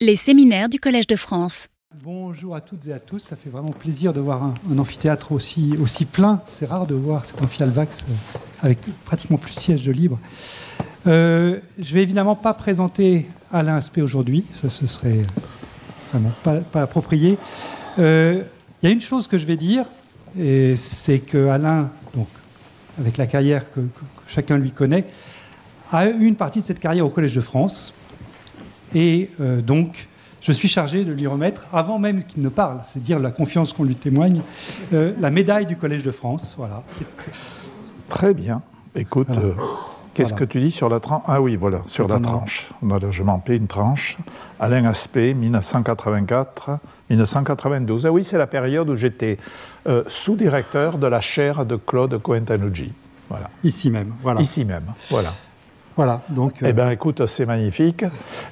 Les séminaires du Collège de France. Bonjour à toutes et à tous, ça fait vraiment plaisir de voir un, amphithéâtre aussi, aussi plein. C'est rare de voir cet amphialvax euh, avec pratiquement plus de sièges de libre. Euh, je vais évidemment pas présenter Alain Aspect aujourd'hui, ça ce serait vraiment pas, approprié. Euh, il y a une chose que je vais dire, et c'est que Alain, donc, avec la carrière que, chacun lui connaît, a eu une partie de cette carrière au Collège de France. Et euh, donc, je suis chargé de lui remettre, avant même qu'il ne parle, c'est dire la confiance qu'on lui témoigne, euh, la médaille du Collège de France. Voilà. Très bien. Écoute, euh, qu'est-ce que tu dis sur la tranche Ah oui, voilà, sur la tranche. je m'en paie une tranche. Alain Aspect, 1984. 1992. Ah oui, c'est la période où j'étais sous-directeur de la chaire de Claude Coentanuggi. Voilà. Ici même. Voilà. Ici même. Voilà. Voilà, donc. Eh bien, euh, écoute, c'est magnifique.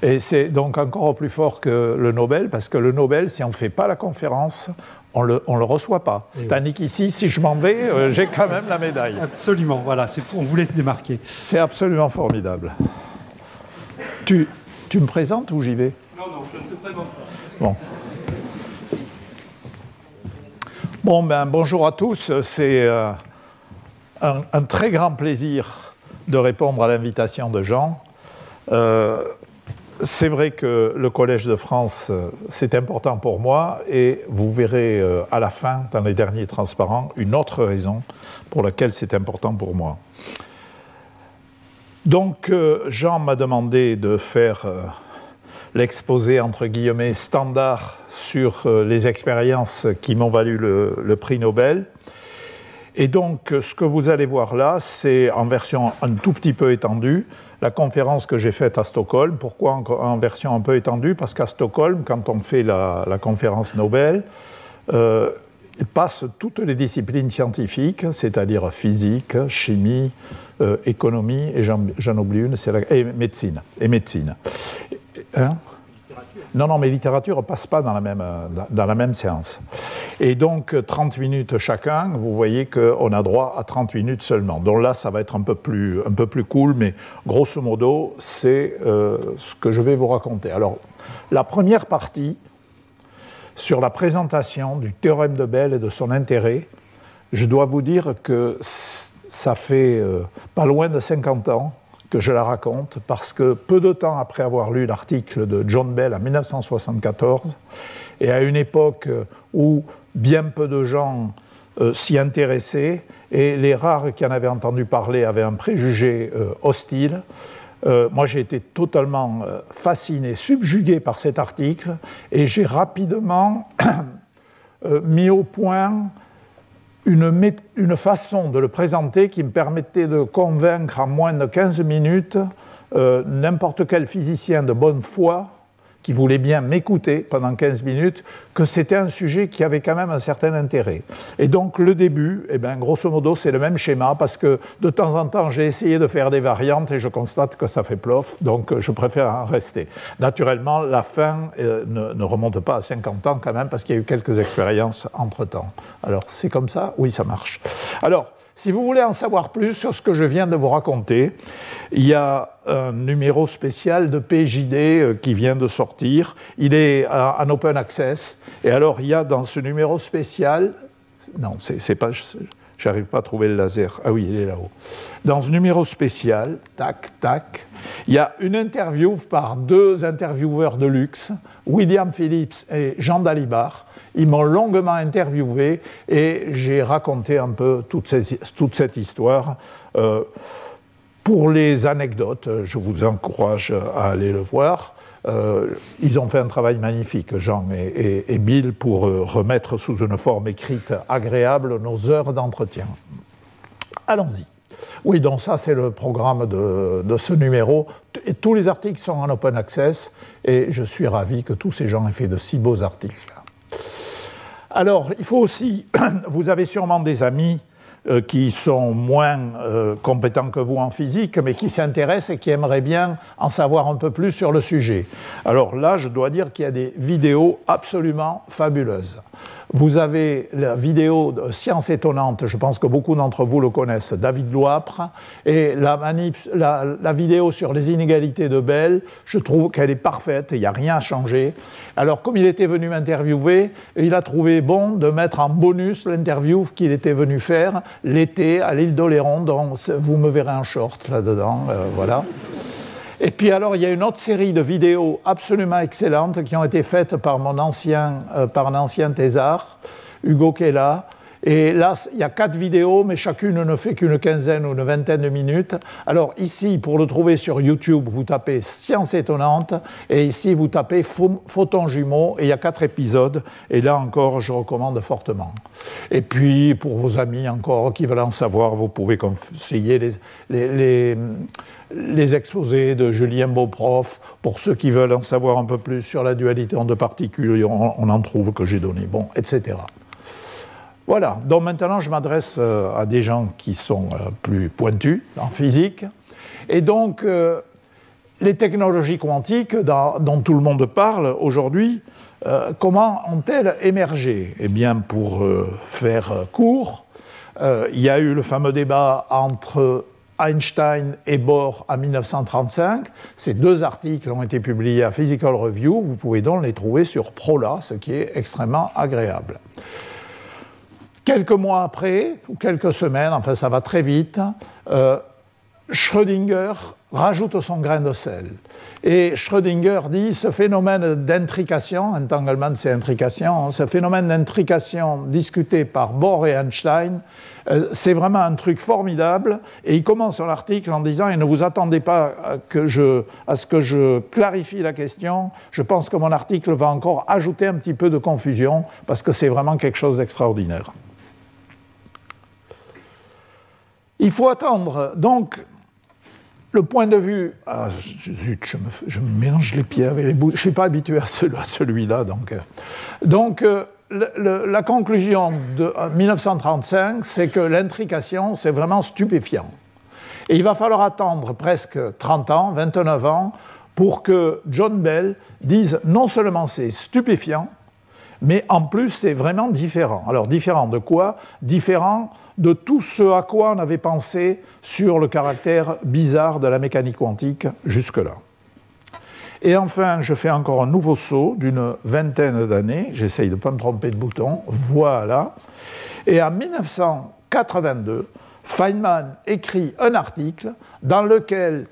Et c'est donc encore plus fort que le Nobel, parce que le Nobel, si on ne fait pas la conférence, on ne le, on le reçoit pas. Eh Tandis qu'ici, si je m'en vais, euh, j'ai quand même la médaille. Absolument, voilà, on vous laisse démarquer. C'est absolument formidable. Tu, tu me présentes ou j'y vais? Non, non, je ne te présente pas. Bon. Bon, ben, bonjour à tous. C'est euh, un, un, très grand plaisir de répondre à l'invitation de Jean. Euh, c'est vrai que le Collège de France, euh, c'est important pour moi et vous verrez euh, à la fin, dans les derniers transparents, une autre raison pour laquelle c'est important pour moi. Donc Jean m'a demandé de faire l'exposé entre guillemets standard sur les expériences qui m'ont valu le prix Nobel. Et donc, ce que vous allez voir là, c'est en version un tout petit peu étendue, la conférence que j'ai faite à Stockholm. Pourquoi en, version un peu étendue? Parce qu'à Stockholm, quand on fait la, conférence Nobel, euh, passe toutes les disciplines scientifiques, c'est-à-dire physique, chimie, euh, économie, et j'en oublie une, c'est la et médecine. Et médecine. Hein? Non, non, mais littérature ne passe pas dans la, même, euh, dans la même séance. Et donc, 30 minutes chacun, vous voyez qu'on a droit à 30 minutes seulement. Donc là, ça va être un peu plus, un peu plus cool, mais grosso modo, c'est euh, ce que je vais vous raconter. Alors, la première partie, sur la présentation du théorème de Bell et de son intérêt, je dois vous dire que ça fait euh, pas loin de 50 ans que je la raconte parce que peu de temps après avoir lu l'article de John Bell en 1974, et à une époque où bien peu de gens euh, s'y intéressaient, et les rares qui en avaient entendu parler avaient un préjugé euh, hostile, euh, moi j'ai été totalement fasciné, subjugué par cet article, et j'ai rapidement mis au point une, façon de le présenter qui me permettait de convaincre en moins de 15 minutes euh, n'importe quel physicien de bonne foi qui voulait bien m'écouter pendant 15 minutes, que c'était un sujet qui avait quand même un certain intérêt. Et donc le début, eh bien, grosso modo, c'est le même schéma, parce que de temps en temps, j'ai essayé de faire des variantes et je constate que ça fait plof, donc je préfère en rester. Naturellement, la fin euh, ne, ne, remonte pas à 50 ans quand même, parce qu'il y a eu quelques expériences entre-temps. Alors c'est comme ça? Oui, ça marche. Alors, si vous voulez en savoir plus sur ce que je viens de vous raconter, il y a un numéro spécial de PJD euh, qui vient de sortir. Il est en open access. Et alors, il y a dans ce numéro spécial. Non, c'est pas. J'arrive pas à trouver le laser. Ah oui, il est là-haut. Dans ce numéro spécial, tac, tac, il y a une interview par deux intervieweurs de luxe, William Phillips et Jean Dalibard, ils m'ont longuement interviewé et j'ai raconté un peu toute, cette histoire. Euh, pour les anecdotes, je vous encourage à aller le voir. Euh, ils ont fait un travail magnifique, Jean et, Bill, pour euh, remettre sous une forme écrite agréable nos heures d'entretien. Allons-y. Oui, donc ça, c'est le programme de, ce numéro. Tous les articles sont en open access et je suis ravi que tous ces gens aient fait de si beaux articles. Alors, il faut aussi, vous avez sûrement des amis euh, qui sont moins euh, compétents que vous en physique, mais qui s'intéressent et qui aimeraient bien en savoir un peu plus sur le sujet. Alors là, je dois dire qu'il y a des vidéos absolument fabuleuses. Vous avez la vidéo de Science étonnante, je pense que beaucoup d'entre vous le connaissent, David Loapre, et la, vidéo sur les inégalités de Bell, je trouve qu'elle est parfaite, il n'y a rien à changer. Alors, comme il était venu m'interviewer, il a trouvé bon de mettre en bonus l'interview qu'il était venu faire l'été à l'île d'Oléron, donc vous me verrez en short là-dedans, euh, voilà. Et puis alors, il y a une autre série de vidéos absolument excellentes qui ont été faites par mon ancien, euh, par un ancien thésard, Hugo Kella. Et là, il y a quatre vidéos, mais chacune ne fait qu'une quinzaine ou une vingtaine de minutes. Alors ici, pour le trouver sur YouTube, vous tapez Science étonnante, et ici, vous tapez Photon jumeau, et il y a quatre épisodes. Et là encore, je recommande fortement. Et puis, pour vos amis encore qui veulent en savoir, vous pouvez conseiller les, les les exposés de Julien Beauprof, pour ceux qui veulent en savoir un peu plus sur la dualité en deux particules, on, en trouve que j'ai donné, bon, etc. Voilà, donc maintenant je m'adresse euh, à des gens qui sont euh, plus pointus en physique. Et donc, euh, les technologies quantiques dont tout le monde parle aujourd'hui, comment ont-elles émergé? Eh bien, pour faire court, il y a eu le fameux débat entre Einstein et Bohr en 1935. Ces deux articles ont été publiés à Physical Review. Vous pouvez donc les trouver sur Prola, ce qui est extrêmement agréable. Quelques mois après, ou quelques semaines, enfin ça va très vite, euh, Schrödinger rajoute son grain de sel. Et Schrödinger dit ce phénomène d'intrication, entanglement c'est intrication, ce phénomène d'intrication discuté par Bohr et Einstein euh, c'est vraiment un truc formidable. Et il commence son article en disant Et ne vous attendez pas à, ce que je clarifie la question. Je pense que mon article va encore ajouter un petit peu de confusion parce que c'est vraiment quelque chose d'extraordinaire. Il faut attendre. Donc, le point de vue. Ah, zut, je me, mélange les pieds avec les bouts. Je ne suis pas habitué à, celui-là. Donc, euh. Euh, la conclusion de 1935, c'est que l'intrication, c'est vraiment stupéfiant. Et il va falloir attendre presque 30 ans, 29 ans, pour que John Bell dise non seulement c'est stupéfiant, mais en plus c'est vraiment différent. Alors différent de quoi? Différent de tout ce à quoi on avait pensé sur le caractère bizarre de la mécanique quantique jusque-là. Et enfin, je fais encore un nouveau saut d'une vingtaine d'années. J'essaye de ne pas me tromper de bouton. Voilà. Et en 1982, Feynman écrit un article dans lequel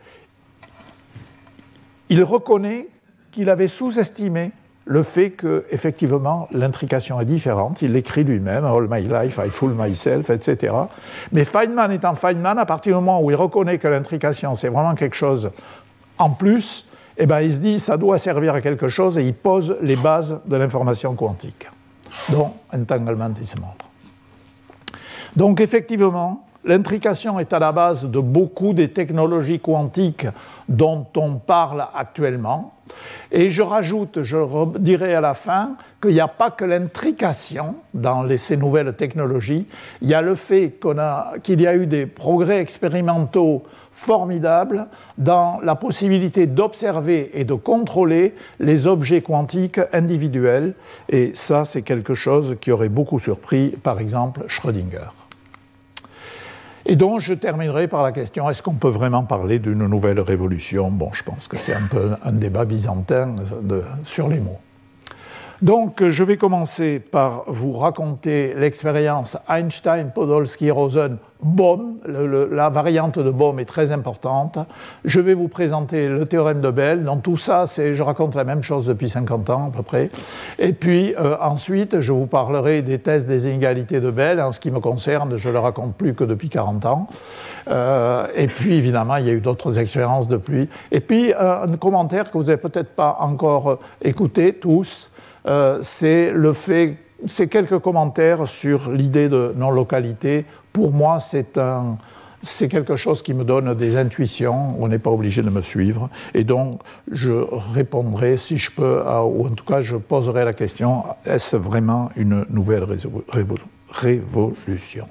il reconnaît qu'il avait sous-estimé le fait que, effectivement, l'intrication est différente. Il l'écrit lui-même, All my life, I fool myself, etc. Mais Feynman étant Feynman, à partir du moment où il reconnaît que l'intrication, c'est vraiment quelque chose en plus, eh ben, il se dit ça doit servir à quelque chose et il pose les bases de l'information quantique, dont entanglement is Donc effectivement, l'intrication est à la base de beaucoup des technologies quantiques dont on parle actuellement. Et je rajoute, je dirai à la fin, qu'il n'y a pas que l'intrication dans ces nouvelles technologies, il y a le fait qu'il y a eu des progrès expérimentaux formidable dans la possibilité d'observer et de contrôler les objets quantiques individuels. Et ça, c'est quelque chose qui aurait beaucoup surpris, par exemple, Schrödinger. Et donc, je terminerai par la question est-ce qu'on peut vraiment parler d'une nouvelle révolution? Bon, je pense que c'est un peu un débat byzantin sur les mots. Donc, je vais commencer par vous raconter l'expérience Einstein-Podolsky-Rosen Bohm. la variante de Bohm est très importante. Je vais vous présenter le théorème de Bell. Dans tout ça, je raconte la même chose depuis 50 ans à peu près. Et puis euh, ensuite, je vous parlerai des tests des inégalités de Bell. En ce qui me concerne, je ne le raconte plus que depuis 40 ans. Euh, et puis, évidemment, il y a eu d'autres expériences depuis. Et puis, euh, un commentaire que vous n'avez peut-être pas encore écouté tous. Euh, c'est le fait, c'est quelques commentaires sur l'idée de non-localité. Pour moi, c'est un, c'est quelque chose qui me donne des intuitions, on n'est pas obligé de me suivre, et donc je répondrai si je peux, ou en tout cas je poserai la question, est-ce vraiment une nouvelle révolution?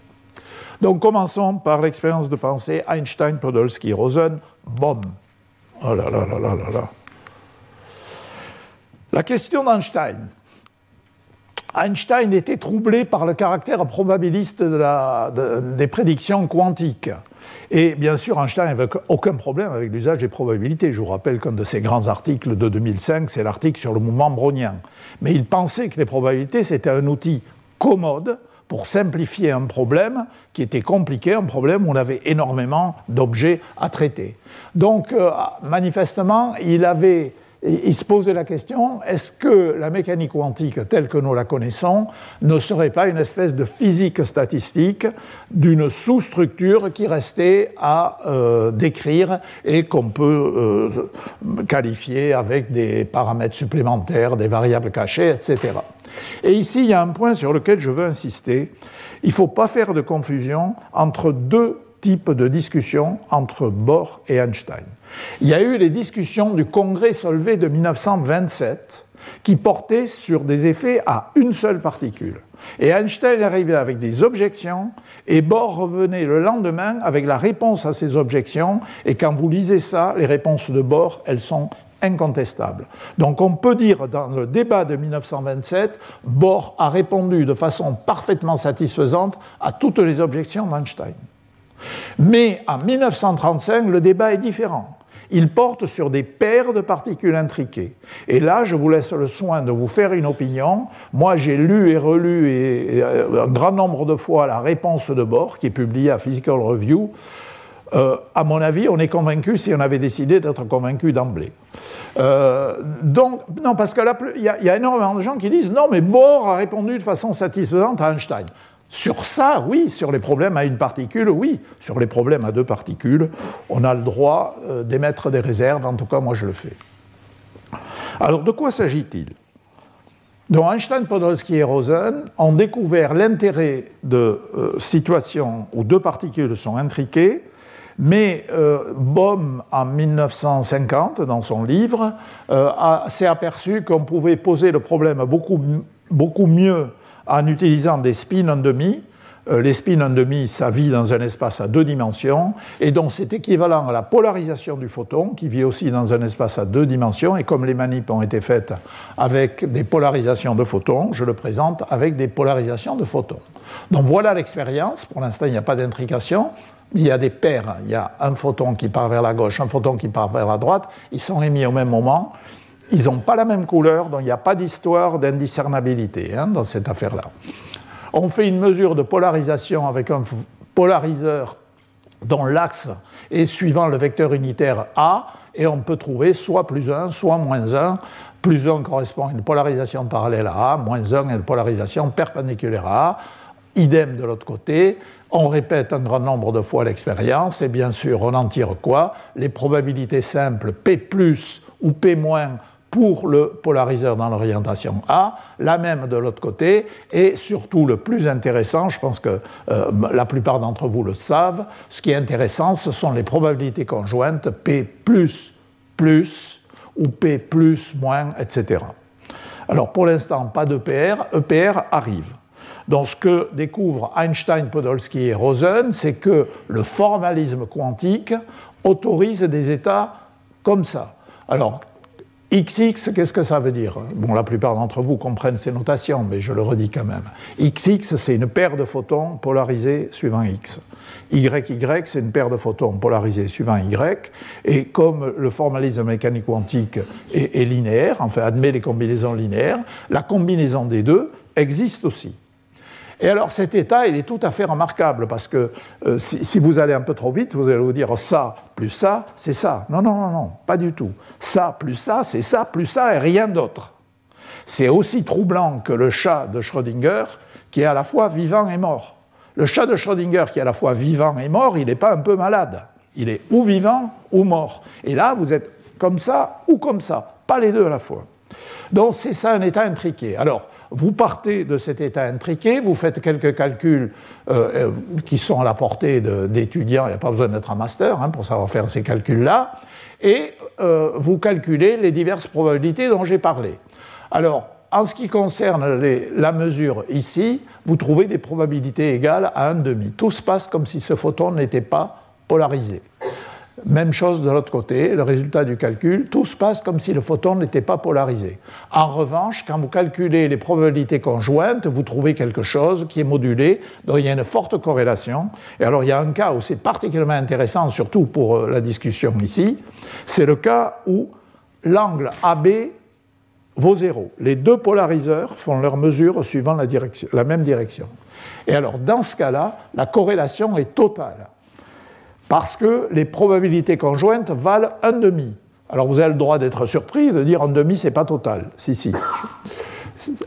Donc commençons par l'expérience de pensée Einstein, Podolsky, Rosen, Bohm. Oh là là là là là là. La question d'Einstein. Einstein était troublé par le caractère probabiliste des prédictions quantiques. Et bien sûr, Einstein n'avait aucun problème avec l'usage des probabilités. Je vous rappelle qu'un de ses grands articles de 2005, c'est l'article sur le mouvement brownien. Mais il pensait que les probabilités, c'était un outil commode pour simplifier un problème qui était compliqué, un problème où on avait énormément d'objets à traiter. Donc, euh, manifestement, il avait il se posait la question, est-ce que la mécanique quantique telle que nous la connaissons ne serait pas une espèce de physique statistique d'une sous-structure qui restait à euh, décrire et qu'on peut euh, qualifier avec des paramètres supplémentaires, des variables cachées, etc. Et ici, il y a un point sur lequel je veux insister. Il ne faut pas faire de confusion entre deux types de discussions entre Bohr et Einstein. Il y a eu les discussions du congrès Solvay de 1927 qui portaient sur des effets à une seule particule. Et Einstein arrivait avec des objections et Bohr revenait le lendemain avec la réponse à ces objections. Et quand vous lisez ça, les réponses de Bohr, elles sont incontestables. Donc on peut dire dans le débat de 1927, Bohr a répondu de façon parfaitement satisfaisante à toutes les objections d'Einstein. Mais en 1935, le débat est différent il porte sur des paires de particules intriquées. Et là, je vous laisse le soin de vous faire une opinion. Moi, j'ai lu et relu euh, un grand nombre de fois la réponse de Bohr, qui est publiée à Physical Review. Euh, à mon avis, on est convaincu si on avait décidé d'être convaincu d'emblée. Euh, donc, non, parce qu'il y, y, a énormément de gens qui disent non, mais Bohr a répondu de façon satisfaisante à Einstein. Sur ça, oui, sur les problèmes à une particule, oui. Sur les problèmes à deux particules, on a le droit euh, d'émettre des réserves, en tout cas moi je le fais. Alors de quoi s'agit-il? Donc Einstein, Podolsky et Rosen ont découvert l'intérêt de euh, situations où deux particules sont intriquées, mais euh, Bohm, en 1950, dans son livre, s'est aperçu qu'on pouvait poser le problème beaucoup, beaucoup mieux en utilisant des spins en demi. Euh, les spins en demi, ça vit dans un espace à deux dimensions, et donc c'est équivalent à la polarisation du photon, qui vit aussi dans un espace à deux dimensions, et comme les manips ont été faites avec des polarisations de photons, je le présente avec des polarisations de photons. Donc voilà l'expérience, pour l'instant il n'y a pas d'intrication, il y a des paires, il y a un photon qui part vers la gauche, un photon qui part vers la droite, ils sont émis au même moment, ils n'ont pas la même couleur, donc il n'y a pas d'histoire d'indiscernabilité hein, dans cette affaire-là. On fait une mesure de polarisation avec un polariseur dont l'axe est suivant le vecteur unitaire A, et on peut trouver soit plus 1, soit moins 1. Plus 1 correspond à une polarisation parallèle à A, moins 1 à une polarisation perpendiculaire à A. Idem de l'autre côté, on répète un grand nombre de fois l'expérience, et bien sûr, on en tire quoi? Les probabilités simples P ou P- pour le polariseur dans l'orientation A, la même de l'autre côté, et surtout le plus intéressant, je pense que euh, la plupart d'entre vous le savent, ce qui est intéressant, ce sont les probabilités conjointes P plus plus ou P plus moins, etc. Alors pour l'instant, pas d'EPR, EPR arrive. Donc ce que découvrent Einstein, Podolsky et Rosen, c'est que le formalisme quantique autorise des états comme ça. Alors, XX, qu'est-ce que ça veut dire Bon, la plupart d'entre vous comprennent ces notations, mais je le redis quand même. XX, c'est une paire de photons polarisés suivant X. YY, c'est une paire de photons polarisés suivant Y. Et comme le formalisme mécanique quantique est, est linéaire, enfin admet les combinaisons linéaires, la combinaison des deux existe aussi. Et alors cet état, il est tout à fait remarquable parce que euh, si, vous allez un peu trop vite, vous allez vous dire ça plus ça, c'est ça. Non, non, non, non, pas du tout. Ça plus ça, c'est ça plus ça et rien d'autre. C'est aussi troublant que le chat de Schrödinger qui est à la fois vivant et mort. Le chat de Schrödinger qui est à la fois vivant et mort, il n'est pas un peu malade. Il est ou vivant ou mort. Et là, vous êtes comme ça ou comme ça, pas les deux à la fois. Donc c'est ça un état intriqué. Alors, vous partez de cet état intriqué, vous faites quelques calculs euh, euh, qui sont à la portée d'étudiants, il n'y a pas besoin d'être un master hein, pour savoir faire ces calculs-là, et euh, vous calculez les diverses probabilités dont j'ai parlé. Alors, en ce qui concerne la mesure ici, vous trouvez des probabilités égales à 1,5. Tout se passe comme si ce photon n'était pas polarisé. Même chose de l'autre côté, le résultat du calcul, tout se passe comme si le photon n'était pas polarisé. En revanche, quand vous calculez les probabilités conjointes, vous trouvez quelque chose qui est modulé, donc il y a une forte corrélation. Et alors il y a un cas où c'est particulièrement intéressant, surtout pour euh, la discussion ici, c'est le cas où l'angle AB vaut zéro. Les deux polariseurs font leur mesure suivant la, la même direction. Et alors dans ce cas-là, la corrélation est totale parce que les probabilités conjointes valent un demi. Alors vous avez le droit d'être surpris de dire un demi, c'est pas total. Si, si.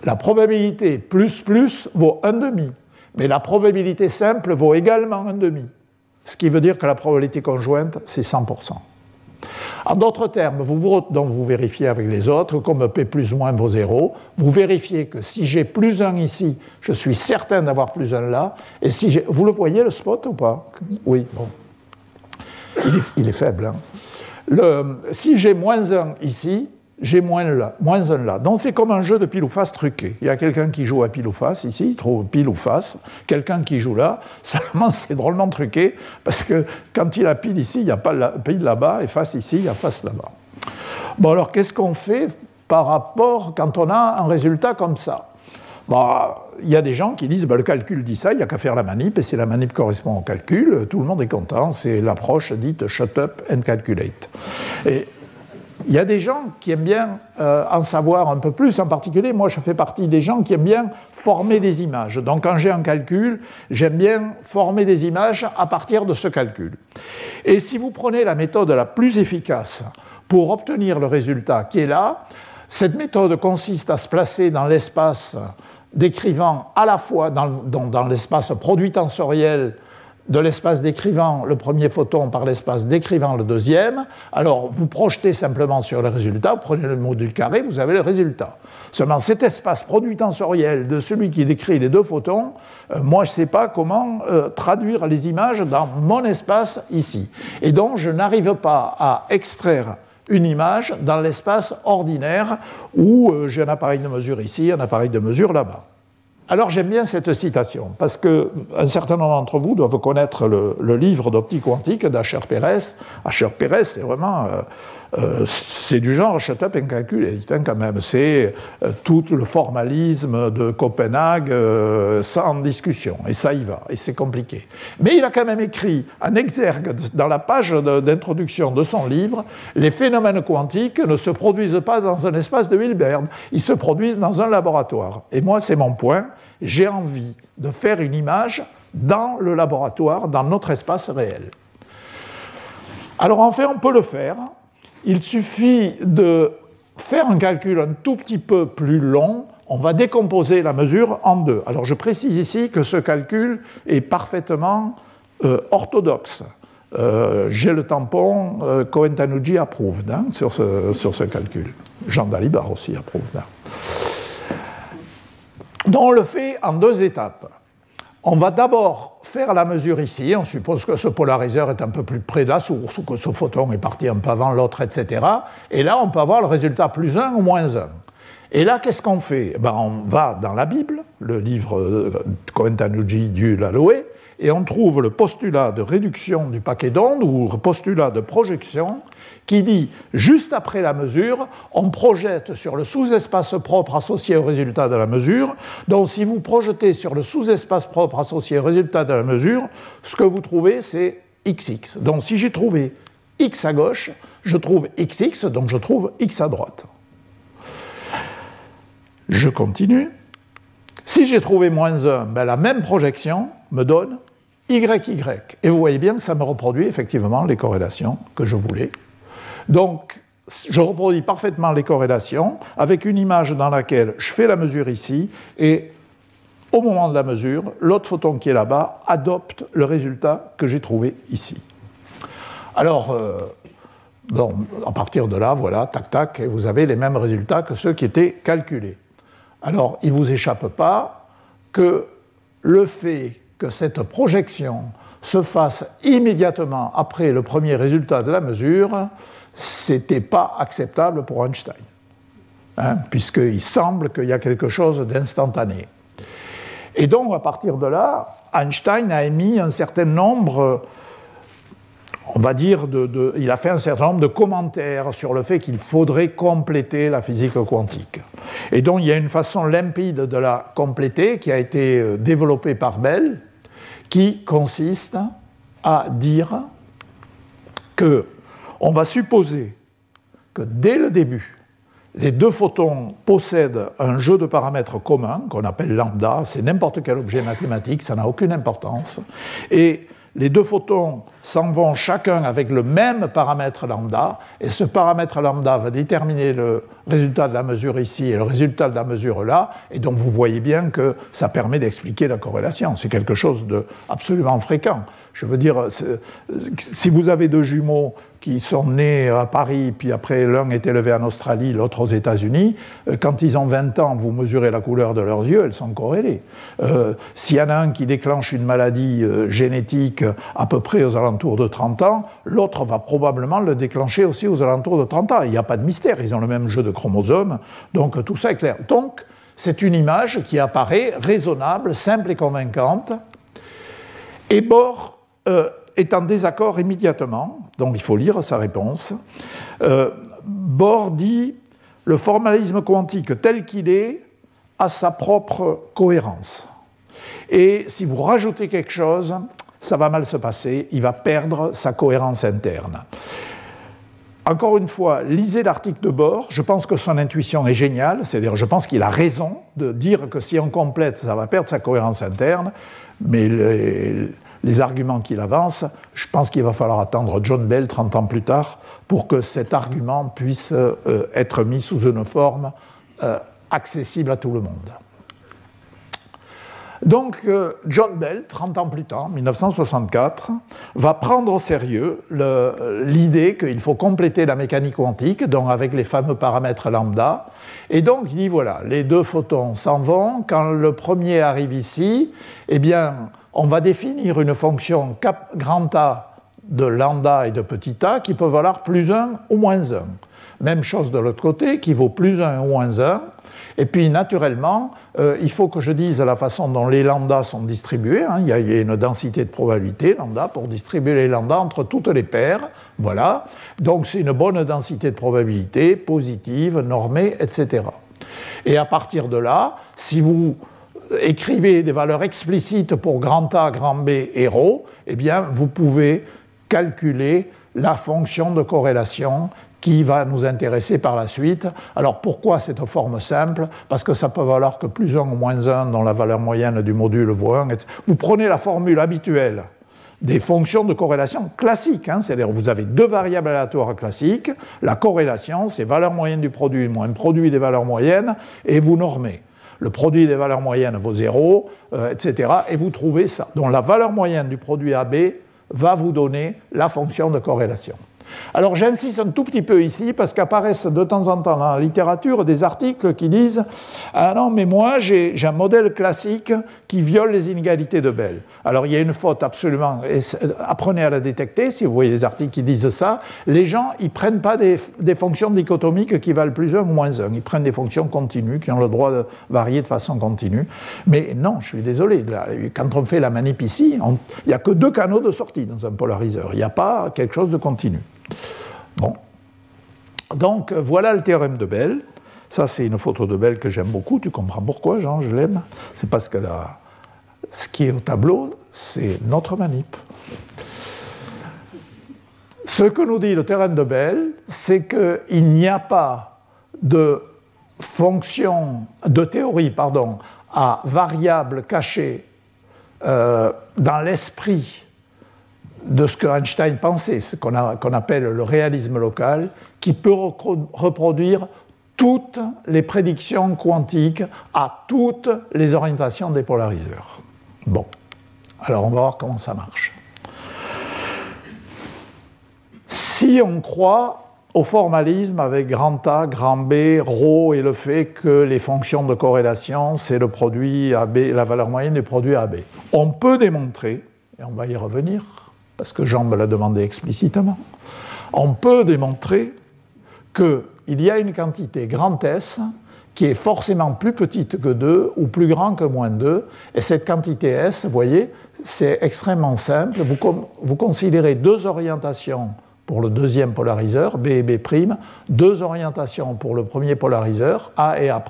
La probabilité plus plus vaut un demi, mais la probabilité simple vaut également un demi. Ce qui veut dire que la probabilité conjointe, c'est 100%. En d'autres termes, vous, donc vous vérifiez avec les autres, comme P plus ou moins vaut 0, vous vérifiez que si j'ai plus 1 ici, je suis certain d'avoir plus 1 là, et si vous le voyez le spot ou pas? Oui, bon il est, faible. Hein. si j'ai moins 1 ici, j'ai moins, là, moins 1 là. Donc c'est comme un jeu de pile ou face truqué. Il y a quelqu'un qui joue à pile ou face ici, il trouve pile ou face, quelqu'un qui joue là, seulement c'est drôlement truqué, parce que quand il a pile ici, il n'y a pas pile là-bas, et face ici, il y a face là-bas. Bon alors qu'est-ce qu'on fait par rapport quand on a un résultat comme ça? Bah, il y a des gens qui disent bah, le calcul dit ça, il n'y a qu'à faire la manip, et si la manip correspond au calcul, tout le monde est content. C'est l'approche dite shut up and calculate. Et il y a des gens qui aiment bien euh, en savoir un peu plus, en particulier, moi je fais partie des gens qui aiment bien former des images. Donc quand j'ai un calcul, j'aime bien former des images à partir de ce calcul. Et si vous prenez la méthode la plus efficace pour obtenir le résultat qui est là, cette méthode consiste à se placer dans l'espace décrivant à la fois dans, l'espace produit tensoriel de l'espace décrivant le premier photon par l'espace décrivant le deuxième, alors vous projetez simplement sur le résultat, vous prenez le module carré, vous avez le résultat. Seulement cet espace produit tensoriel de celui qui décrit les deux photons, euh, moi je ne sais pas comment euh, traduire les images dans mon espace ici. Et donc je n'arrive pas à extraire une image dans l'espace ordinaire où euh, j'ai un appareil de mesure ici, un appareil de mesure là-bas. Alors j'aime bien cette citation, parce qu'un certain nombre d'entre vous doivent connaître le, livre d'optique quantique d'Acher Pérez. Acher Pérez, c'est vraiment euh, euh, c'est du genre shut up and calculate quand même. C'est euh, tout le formalisme de Copenhague euh, sans discussion. Et ça y va. Et c'est compliqué. Mais il a quand même écrit un exergue dans la page d'introduction de son livre Les phénomènes quantiques ne se produisent pas dans un espace de Hilbert. Ils se produisent dans un laboratoire. Et moi, c'est mon point. J'ai envie de faire une image dans le laboratoire, dans notre espace réel. Alors en fait, on peut le faire il suffit de faire un calcul un tout petit peu plus long, on va décomposer la mesure en deux. Alors je précise ici que ce calcul est parfaitement euh, orthodoxe. Euh, j'ai le tampon euh, Cohen-Tanuji approved hein, sur, ce, sur, ce, calcul. Jean Dalibar aussi approuve. Hein. Donc on le fait en deux étapes. On va d'abord faire la mesure ici. On suppose que ce polariseur est un peu plus près de la source ou que ce photon est parti un peu avant l'autre, etc. Et là, on peut avoir le résultat plus 1 ou moins 1. Et là, qu'est-ce qu'on fait? Ben, On va dans la Bible, le livre de Kohen-Tanuji du Laloé, et on trouve le postulat de réduction du paquet d'ondes ou postulat de projection qui dit, juste après la mesure, on projette sur le sous-espace propre associé au résultat de la mesure. Donc si vous projetez sur le sous-espace propre associé au résultat de la mesure, ce que vous trouvez, c'est xx. Donc si j'ai trouvé x à gauche, je trouve xx, donc je trouve x à droite. Je continue. Si j'ai trouvé moins 1, ben la même projection me donne YY. Et vous voyez bien que ça me reproduit effectivement les corrélations que je voulais. Donc, je reproduis parfaitement les corrélations avec une image dans laquelle je fais la mesure ici et au moment de la mesure, l'autre photon qui est là-bas adopte le résultat que j'ai trouvé ici. Alors, euh, à partir de là, voilà, tac, tac, et vous avez les mêmes résultats que ceux qui étaient calculés. Alors, il ne vous échappe pas que le fait que cette projection se fasse immédiatement après le premier résultat de la mesure, n'était pas acceptable pour Einstein, hein, puisqu'il semble qu'il y a quelque chose d'instantané. Et donc, à partir de là, Einstein a émis un certain nombre, on va dire, il a fait un certain nombre de commentaires sur le fait qu'il faudrait compléter la physique quantique. Et donc il y a une façon limpide de la compléter qui a été euh, développée par Bell, qui consiste à dire que on va supposer que dès le début, les deux photons possèdent un jeu de paramètres communs qu'on appelle lambda, c'est n'importe quel objet mathématique, ça n'a aucune importance, et les deux photons s'en vont chacun avec le même paramètre lambda, et ce paramètre lambda va déterminer le résultat de la mesure ici et le résultat de la mesure là, et donc vous voyez bien que ça permet d'expliquer la corrélation. C'est quelque chose d'absolument fréquent. Je veux dire, si vous avez deux jumeaux qui sont nés à Paris, puis après l'un est élevé en Australie, l'autre aux États-Unis, euh, quand ils ont 20 ans, vous mesurez la couleur de leurs yeux, elles sont corrélées. Euh, s'il y en a un qui déclenche une maladie euh, génétique à peu près aux alentours de 30 ans, l'autre va probablement le déclencher aussi aux alentours de 30 ans. Il n'y a pas de mystère, ils ont le même jeu de chromosomes, donc tout ça est clair. Donc, c'est une image qui apparaît raisonnable, simple et convaincante. Et Bohr euh, est en désaccord immédiatement, donc il faut lire sa réponse. Euh, Bohr dit le formalisme quantique tel qu'il est a sa propre cohérence. Et si vous rajoutez quelque chose, ça va mal se passer, il va perdre sa cohérence interne. Encore une fois, lisez l'article de Bohr, je pense que son intuition est géniale, c'est-à-dire je pense qu'il a raison de dire que si on complète, ça va perdre sa cohérence interne, mais les arguments qu'il avance, je pense qu'il va falloir attendre John Bell 30 ans plus tard pour que cet argument puisse euh, être mis sous une forme euh, accessible à tout le monde. Donc euh, John Bell, 30 ans plus tard, 1964, va prendre au sérieux l'idée qu'il faut compléter la mécanique quantique, donc avec les fameux paramètres lambda. Et donc il dit voilà, les deux photons s'en vont. Quand le premier arrive ici, eh bien, on va définir une fonction grand A de lambda et de petit a qui peut valoir plus 1 ou moins 1. Même chose de l'autre côté, qui vaut plus 1 ou moins 1. Et puis, naturellement, euh, il faut que je dise la façon dont les lambdas sont distribués. Hein. Il, y a, une densité de probabilité, lambda, pour distribuer les lambdas entre toutes les paires. Voilà. Donc, c'est une bonne densité de probabilité, positive, normée, etc. Et à partir de là, si vous écrivez des valeurs explicites pour grand A, grand B et ρ, eh bien, vous pouvez calculer la fonction de corrélation qui va nous intéresser par la suite. Alors pourquoi cette forme simple? Parce que ça peut valoir que plus 1 ou moins 1 dans la valeur moyenne du module vaut 1. Vous prenez la formule habituelle des fonctions de corrélation classiques, hein, c'est-à-dire vous avez deux variables aléatoires classiques, la corrélation c'est valeur moyenne du produit moins produit des valeurs moyennes, et vous normez le produit des valeurs moyennes vaut 0, euh, etc. Et vous trouvez ça. Donc la valeur moyenne du produit AB va vous donner la fonction de corrélation. Alors j'insiste un tout petit peu ici parce qu'apparaissent de temps en temps dans la littérature des articles qui disent Ah non, mais moi j'ai un modèle classique qui viole les inégalités de Bell. Alors il y a une faute absolument, apprenez à la détecter si vous voyez des articles qui disent ça. Les gens, ils prennent pas des, fonctions dichotomiques qui valent plus 1 ou moins 1, ils prennent des fonctions continues qui ont le droit de varier de façon continue. Mais non, je suis désolé, quand on fait la manip ici, il n'y a que deux canaux de sortie dans un polariseur, il n'y a pas quelque chose de continu. Bon. Donc voilà le théorème de Bell. Ça, c'est une photo de Bell que j'aime beaucoup. Tu comprends pourquoi, Jean, je l'aime C'est parce que ce qui est au tableau, c'est notre manip. Ce que nous dit le théorème de Bell, c'est qu'il n'y a pas de fonction, de théorie, pardon, à variable cachée euh, dans l'esprit de ce que Einstein pensait, ce qu'on appelle le réalisme local, qui peut reproduire toutes les prédictions quantiques à toutes les orientations des polariseurs. Bon, alors on va voir comment ça marche. Si on croit au formalisme avec grand A, grand B, ρ et le fait que les fonctions de corrélation, c'est le produit AB, la valeur moyenne du produit AB. On peut démontrer, et on va y revenir, parce que Jean me l'a demandé explicitement, on peut démontrer qu'il y a une quantité grand S qui est forcément plus petite que 2 ou plus grand que moins 2. Et cette quantité S, vous voyez, c'est extrêmement simple. Vous, vous, considérez deux orientations pour le deuxième polariseur, B et B', deux orientations pour le premier polariseur, A et A',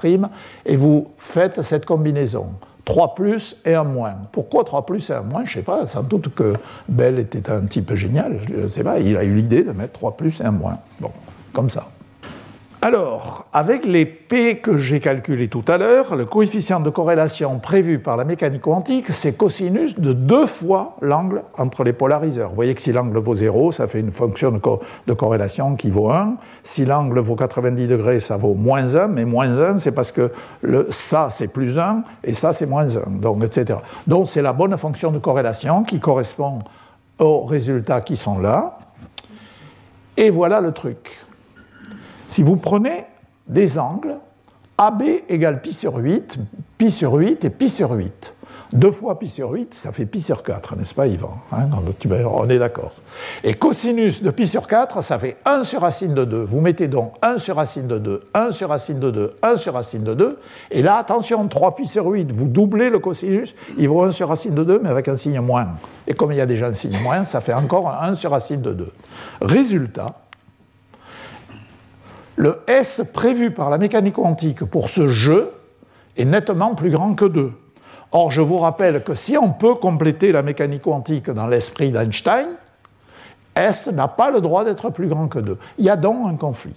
et vous faites cette combinaison. 3 plus et 1 moins. Pourquoi 3 plus et 1 moins? Je ne sais pas, sans doute que Bell était un type génial, je ne sais pas, il a eu l'idée de mettre 3 plus et 1 moins. Bon, comme ça. Alors, avec les P que j'ai calculés tout à l'heure, le coefficient de corrélation prévu par la mécanique quantique, c'est cosinus de deux fois l'angle entre les polariseurs. Vous voyez que si l'angle vaut 0, ça fait une fonction de, corrélation qui vaut 1. Si l'angle vaut 90 degrés, ça vaut moins 1, mais moins 1, c'est parce que le, ça, c'est plus 1, et ça, c'est moins 1, donc, etc. Donc, c'est la bonne fonction de corrélation qui correspond aux résultats qui sont là. Et voilà le truc. Si vous prenez des angles, AB égale pi sur 8, pi sur 8 et pi sur 8. Deux fois pi sur 8, ça fait pi sur 4, n'est-ce pas, Yvan? Hein, On est d'accord. Et cosinus de pi sur 4, ça fait 1 sur racine de 2. Vous mettez donc 1 sur racine de 2, 1 sur racine de 2, 1 sur racine de 2. Et là, attention, 3 pi sur 8, vous doublez le cosinus, il vaut 1 sur racine de 2, mais avec un signe moins. Et comme il y a déjà un signe moins, ça fait encore 1 sur racine de 2. Résultat, le S prévu par la mécanique quantique pour ce jeu est nettement plus grand que 2. Or, je vous rappelle que si on peut compléter la mécanique quantique dans l'esprit d'Einstein, S n'a pas le droit d'être plus grand que 2. Il y a donc un conflit.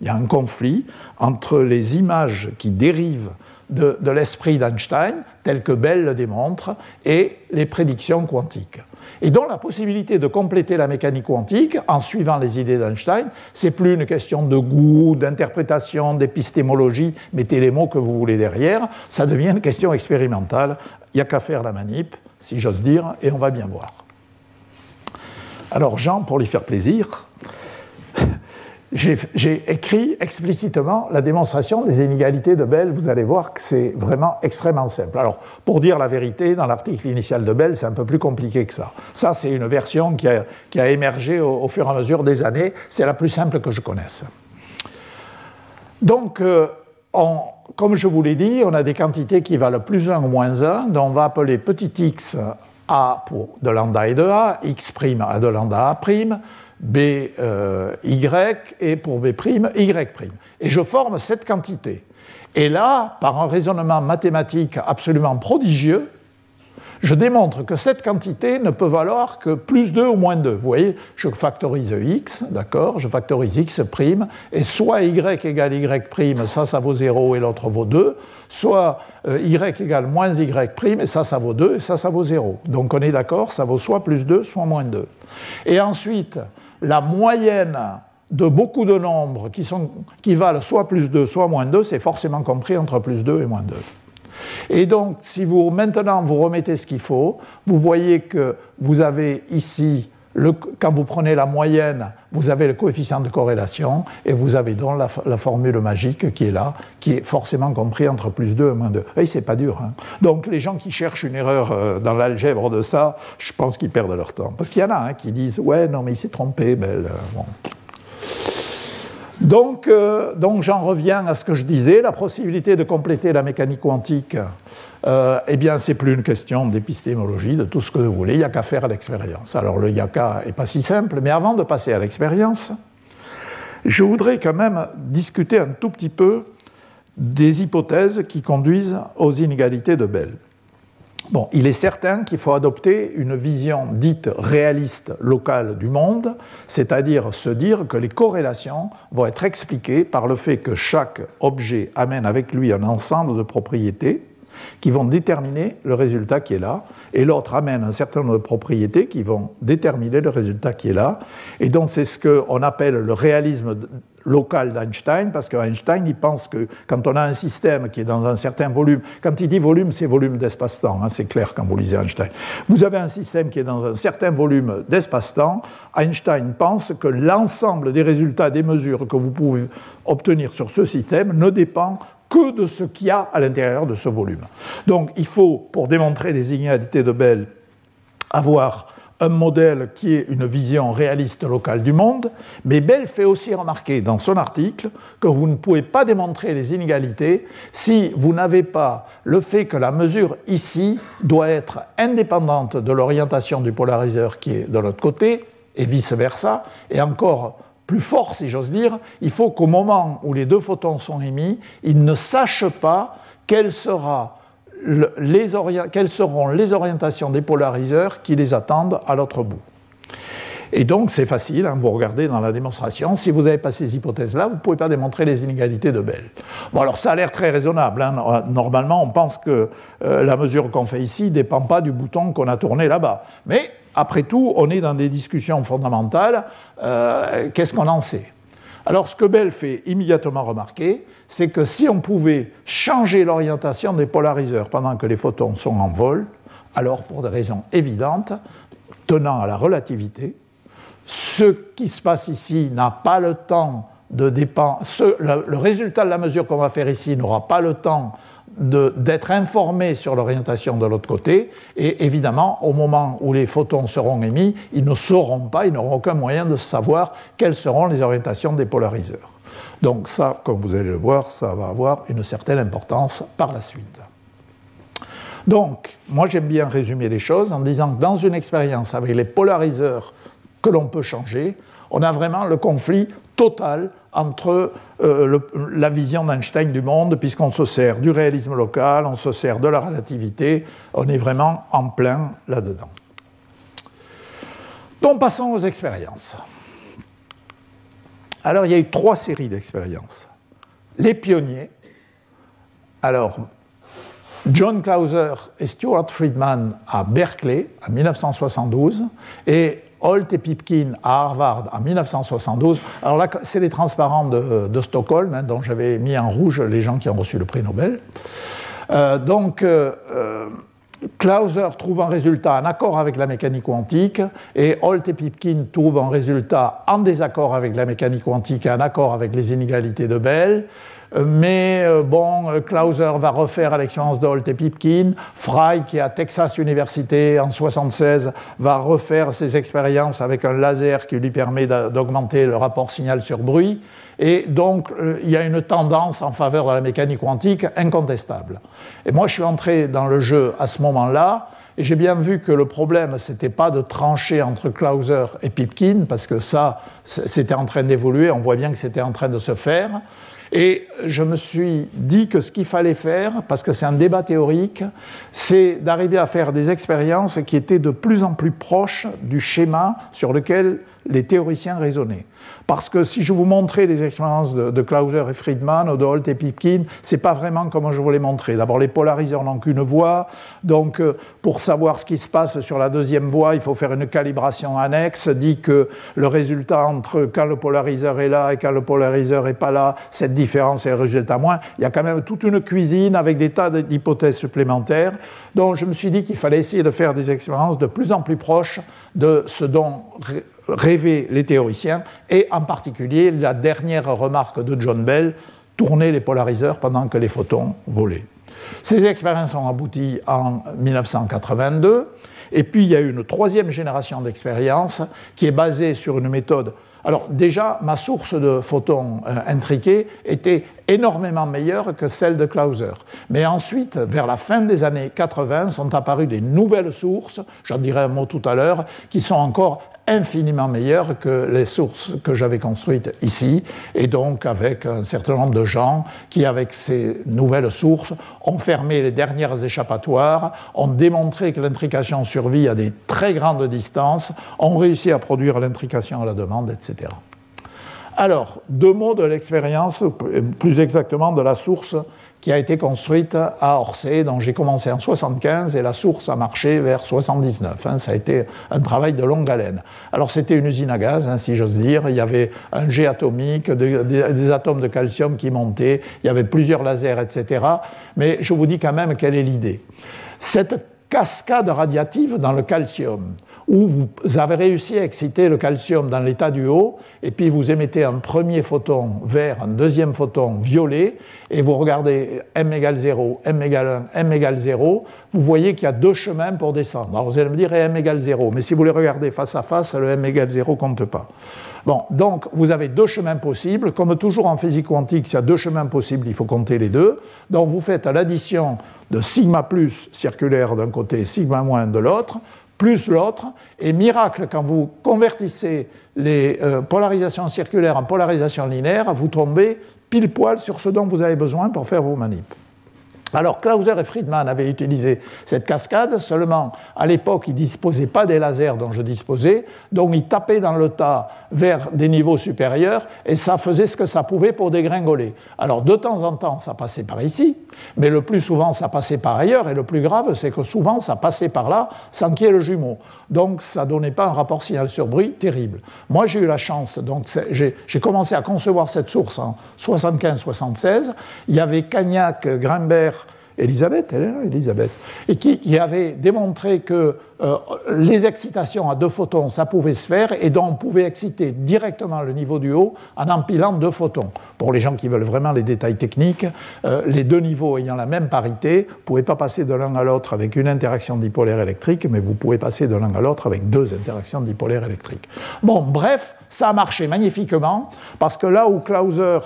Il y a un conflit entre les images qui dérivent de, l'esprit d'Einstein, telles que Bell le démontre, et les prédictions quantiques et dont la possibilité de compléter la mécanique quantique en suivant les idées d'Einstein, c'est plus une question de goût, d'interprétation, d'épistémologie, mettez les mots que vous voulez derrière, ça devient une question expérimentale. Il n'y a qu'à faire la manip, si j'ose dire, et on va bien voir. Alors Jean, pour lui faire plaisir, j'ai écrit explicitement la démonstration des inégalités de Bell. Vous allez voir que c'est vraiment extrêmement simple. Alors, pour dire la vérité, dans l'article initial de Bell, c'est un peu plus compliqué que ça. Ça, c'est une version qui a, émergé au, fur et à mesure des années. C'est la plus simple que je connaisse. Donc, euh, comme je vous l'ai dit, on a des quantités qui valent plus 1 ou moins 1, dont on va appeler petit x a pour de lambda et de a, x' à de lambda a', BY euh, et pour B', Y'. Et je forme cette quantité. Et là, par un raisonnement mathématique absolument prodigieux, je démontre que cette quantité ne peut valoir que plus 2 ou moins 2. Vous voyez, je factorise x, d'accord Je factorise x', et soit y égale y', ça, ça vaut 0 et l'autre vaut 2, soit euh, y égale moins y', et ça, ça vaut 2, et ça, ça vaut 0. Donc on est d'accord, ça vaut soit plus 2, soit moins 2. Et ensuite, la moyenne de beaucoup de nombres qui, valent soit plus 2, soit moins 2, c'est forcément compris entre plus 2 et moins 2. Et donc, si vous maintenant vous remettez ce qu'il faut, vous voyez que vous avez ici quand vous prenez la moyenne, vous avez le coefficient de corrélation et vous avez donc la, formule magique qui est là, qui est forcément compris entre plus 2 et moins 2. Et c'est pas dur. Hein. Donc les gens qui cherchent une erreur euh, dans l'algèbre de ça, je pense qu'ils perdent leur temps. Parce qu'il y en a hein, qui disent Ouais, non, mais il s'est trompé. Belle. Bon. Donc, euh, donc j'en reviens à ce que je disais, la possibilité de compléter la mécanique quantique, euh, eh bien, c'est plus une question d'épistémologie, de tout ce que vous voulez, il n'y a qu'à faire à l'expérience. Alors, le yaka n'est pas si simple, mais avant de passer à l'expérience, je voudrais quand même discuter un tout petit peu des hypothèses qui conduisent aux inégalités de Bell. Bon, il est certain qu'il faut adopter une vision dite réaliste locale du monde, c'est-à-dire se dire que les corrélations vont être expliquées par le fait que chaque objet amène avec lui un ensemble de propriétés qui vont déterminer le résultat qui est là, et l'autre amène un certain nombre de propriétés qui vont déterminer le résultat qui est là. Et donc c'est ce qu'on appelle le réalisme local d'Einstein, parce qu'Einstein, il pense que quand on a un système qui est dans un certain volume, quand il dit volume, c'est volume d'espace-temps, hein, c'est clair quand vous lisez Einstein. Vous avez un système qui est dans un certain volume d'espace-temps, Einstein pense que l'ensemble des résultats des mesures que vous pouvez obtenir sur ce système ne dépend que de ce qu'il y a à l'intérieur de ce volume. Donc il faut, pour démontrer les inégalités de Bell, avoir un modèle qui est une vision réaliste locale du monde, mais Bell fait aussi remarquer dans son article que vous ne pouvez pas démontrer les inégalités si vous n'avez pas le fait que la mesure ici doit être indépendante de l'orientation du polariseur qui est de l'autre côté, et vice-versa, et encore plus fort si j'ose dire, il faut qu'au moment où les deux photons sont émis, ils ne sachent pas quelle sera quelles seront les orientations des polariseurs qui les attendent à l'autre bout. Et donc, c'est facile, hein, vous regardez dans la démonstration, si vous n'avez pas ces hypothèses-là, vous ne pouvez pas démontrer les inégalités de Bell. Bon, alors ça a l'air très raisonnable. Hein. Normalement, on pense que euh, la mesure qu'on fait ici ne dépend pas du bouton qu'on a tourné là-bas. Mais, après tout, on est dans des discussions fondamentales. Euh, qu'est-ce qu'on en sait? Alors, ce que Bell fait immédiatement remarquer, c'est que si on pouvait changer l'orientation des polariseurs pendant que les photons sont en vol, alors pour des raisons évidentes, tenant à la relativité, ce qui se passe ici n'a pas le temps de dépendre, le, résultat de la mesure qu'on va faire ici n'aura pas le temps d'être informé sur l'orientation de l'autre côté, et évidemment, au moment où les photons seront émis, ils ne sauront pas, ils n'auront aucun moyen de savoir quelles seront les orientations des polariseurs. Donc ça, comme vous allez le voir, ça va avoir une certaine importance par la suite. Donc, moi j'aime bien résumer les choses en disant que dans une expérience avec les polariseurs que l'on peut changer, on a vraiment le conflit total entre euh, la vision d'Einstein du monde, puisqu'on se sert du réalisme local, on se sert de la relativité, on est vraiment en plein là-dedans. Donc passons aux expériences. Alors, il y a eu trois séries d'expériences. Les pionniers, alors John Clauser et Stuart Friedman à Berkeley en 1972 et Holt et Pipkin à Harvard en 1972. Alors là, c'est les transparents de, Stockholm, hein, dont j'avais mis en rouge les gens qui ont reçu le prix Nobel. Euh, donc, euh, euh, Clauser trouve un résultat en accord avec la mécanique quantique et Holt et Pipkin trouvent un résultat en désaccord avec la mécanique quantique et en accord avec les inégalités de Bell. Mais euh, bon, Clauser va refaire l'expérience de Holt et Pipkin. Fry, qui est à Texas University en 1976, va refaire ses expériences avec un laser qui lui permet d'augmenter le rapport signal sur bruit. Et donc, euh, il y a une tendance en faveur de la mécanique quantique incontestable. Et moi, je suis entré dans le jeu à ce moment-là, et j'ai bien vu que le problème, ce n'était pas de trancher entre Clauser et Pipkin, parce que ça, c'était en train d'évoluer, on voit bien que c'était en train de se faire. Et je me suis dit que ce qu'il fallait faire, parce que c'est un débat théorique, c'est d'arriver à faire des expériences qui étaient de plus en plus proches du schéma sur lequel les théoriciens raisonnaient. Parce que si je vous montrais les expériences de, Clauser et Friedman de Holt et Pipkin, c'est pas vraiment comme je vous l'ai montré. D'abord, les polariseurs n'ont qu'une voie, donc euh, pour savoir ce qui se passe sur la deuxième voie, il faut faire une calibration annexe, dit que le résultat entre quand le polariseur est là et quand le polariseur n'est pas là, cette différence est le résultat moins. Il y a quand même toute une cuisine avec des tas d'hypothèses supplémentaires. Donc je me suis dit qu'il fallait essayer de faire des expériences de plus en plus proches de ce dont rêvaient les théoriciens, et en particulier la dernière remarque de John Bell, tourner les polariseurs pendant que les photons volaient. Ces expériences ont abouti en 1982, et puis il y a eu une troisième génération d'expériences qui est basée sur une méthode alors déjà, ma source de photons euh, intriqués était énormément meilleure que celle de Clauser. Mais ensuite, vers la fin des années 80, sont apparues des nouvelles sources, j'en dirai un mot tout à l'heure, qui sont encore infiniment meilleures que les sources que j'avais construites ici, et donc avec un certain nombre de gens qui, avec ces nouvelles sources, ont fermé les dernières échappatoires, ont démontré que l'intrication survit à des très grandes distances, ont réussi à produire l'intrication à la demande, etc. Alors, deux mots de l'expérience, plus exactement de la source qui a été construite à Orsay, dont j'ai commencé en 75 et la source a marché vers 79. Hein. ça a été un travail de longue haleine. Alors c'était une usine à gaz, hein, si j'ose dire. Il y avait un jet atomique, des atomes de calcium qui montaient, il y avait plusieurs lasers, etc. Mais je vous dis quand même quelle est l'idée. Cette cascade radiative dans le calcium, où vous avez réussi à exciter le calcium dans l'état du haut, et puis vous émettez un premier photon vert, un deuxième photon violet, et vous regardez m égale 0, m égale 1, m égale 0, vous voyez qu'il y a deux chemins pour descendre. Alors vous allez me dire m égale 0, mais si vous les regardez face à face, le m égale 0 compte pas. Bon, donc vous avez deux chemins possibles. Comme toujours en physique quantique, s'il y a deux chemins possibles, il faut compter les deux. Donc vous faites l'addition de sigma plus circulaire d'un côté, sigma moins de l'autre, plus l'autre, et miracle, quand vous convertissez les euh, polarisations circulaires en polarisations linéaires, vous tombez pile poil sur ce dont vous avez besoin pour faire vos manips. Alors Clauser et Friedman avaient utilisé cette cascade, seulement à l'époque ils ne disposaient pas des lasers dont je disposais, donc ils tapaient dans le tas vers des niveaux supérieurs. Et ça faisait ce que ça pouvait pour dégringoler. Alors de temps en temps ça passait par ici, mais le plus souvent ça passait par ailleurs et le plus grave c'est que souvent ça passait par là sans qu'il y ait le jumeau. Donc ça ne donnait pas un rapport signal sur bruit terrible. Moi j'ai eu la chance, donc j'ai commencé à concevoir cette source en 75-76. Il y avait Cagnac, Grimbert, Elisabeth, elle est là, Elisabeth, et qui, avait démontré que euh, les excitations à deux photons, ça pouvait se faire, et donc on pouvait exciter directement le niveau du haut en empilant deux photons. Pour les gens qui veulent vraiment les détails techniques, euh, les deux niveaux ayant la même parité, vous ne pouvez pas passer de l'un à l'autre avec une interaction dipolaire électrique, mais vous pouvez passer de l'un à l'autre avec deux interactions dipolaires électriques. Bon, bref, ça a marché magnifiquement, parce que là où Clauser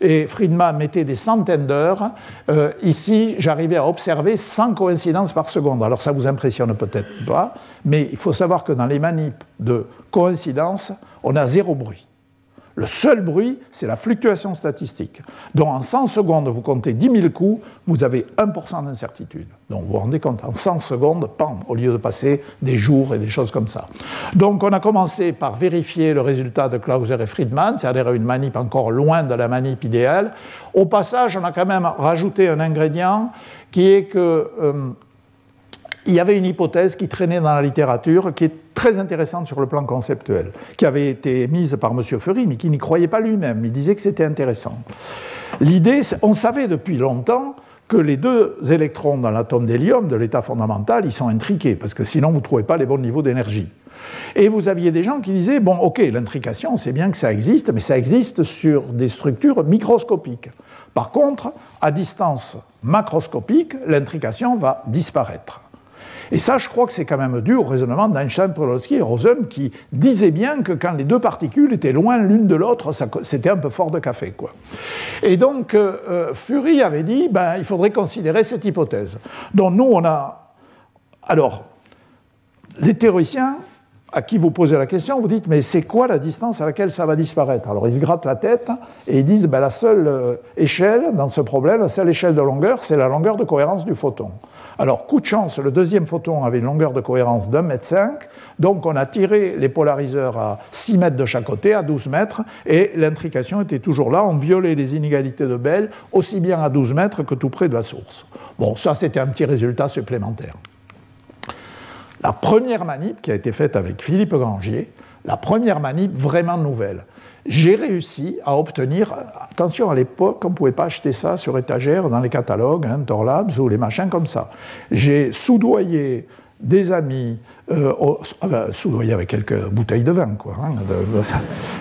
et Friedman mettait des centaines d'heures. Euh, ici, j'arrivais à observer 100 coïncidences par seconde. Alors ça vous impressionne peut-être pas, mais il faut savoir que dans les manips de coïncidence, on a zéro bruit. Le seul bruit, c'est la fluctuation statistique. Donc en 100 secondes, vous comptez 10 000 coups, vous avez 1% d'incertitude. Donc vous vous rendez compte, en 100 secondes, pam, au lieu de passer des jours et des choses comme ça. Donc on a commencé par vérifier le résultat de Clauser et Friedman, c'est-à-dire une manip encore loin de la manip idéale. Au passage, on a quand même rajouté un ingrédient qui est que... Euh, il y avait une hypothèse qui traînait dans la littérature, qui est très intéressante sur le plan conceptuel, qui avait été mise par M. Ferry, mais qui n'y croyait pas lui-même. Il disait que c'était intéressant. L'idée, on savait depuis longtemps que les deux électrons dans l'atome d'hélium, de l'état fondamental, ils sont intriqués, parce que sinon vous ne trouvez pas les bons niveaux d'énergie. Et vous aviez des gens qui disaient, bon, ok, l'intrication, c'est bien que ça existe, mais ça existe sur des structures microscopiques. Par contre, à distance macroscopique, l'intrication va disparaître. Et ça, je crois que c'est quand même dû au raisonnement d'Einstein, Podolsky et Rosen qui disaient bien que quand les deux particules étaient loin l'une de l'autre, c'était un peu fort de café. Quoi. Et donc, euh, euh, Fury avait dit ben, il faudrait considérer cette hypothèse. Donc, nous, on a. Alors, les théoriciens à qui vous posez la question, vous dites mais c'est quoi la distance à laquelle ça va disparaître? Alors ils se grattent la tête et ils disent ben, la seule euh, échelle dans ce problème, la seule échelle de longueur, c'est la longueur de cohérence du photon. Alors, coup de chance, le deuxième photon avait une longueur de cohérence d'un mètre cinq, donc on a tiré les polariseurs à 6 mètres de chaque côté, à 12 mètres, et l'intrication était toujours là. On violait les inégalités de Bell aussi bien à 12 mètres que tout près de la source. Bon, ça c'était un petit résultat supplémentaire. La première manip qui a été faite avec Philippe Grangier, la première manip vraiment nouvelle, j'ai réussi à obtenir, attention à l'époque, on ne pouvait pas acheter ça sur étagère dans les catalogues, hein, Torlabs ou les machins comme ça. J'ai soudoyé des amis, euh, soudoyé avec quelques bouteilles de vin, quoi, hein,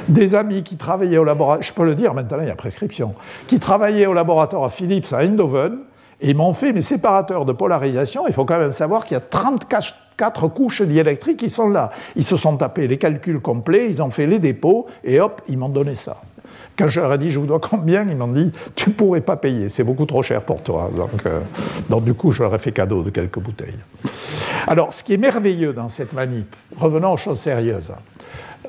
des amis qui travaillaient au laboratoire, je peux le dire maintenant, il y a prescription, qui travaillaient au laboratoire Philips à Eindhoven, et m'ont fait mes séparateurs de polarisation. Il faut quand même savoir qu'il y a 34 couches diélectriques qui sont là. Ils se sont tapés les calculs complets, ils ont fait les dépôts, et hop, ils m'ont donné ça. Quand je leur ai dit je vous dois combien, ils m'ont dit tu pourrais pas payer, c'est beaucoup trop cher pour toi. Donc, euh, donc, du coup, je leur ai fait cadeau de quelques bouteilles. Alors, ce qui est merveilleux dans cette manip, revenons aux choses sérieuses.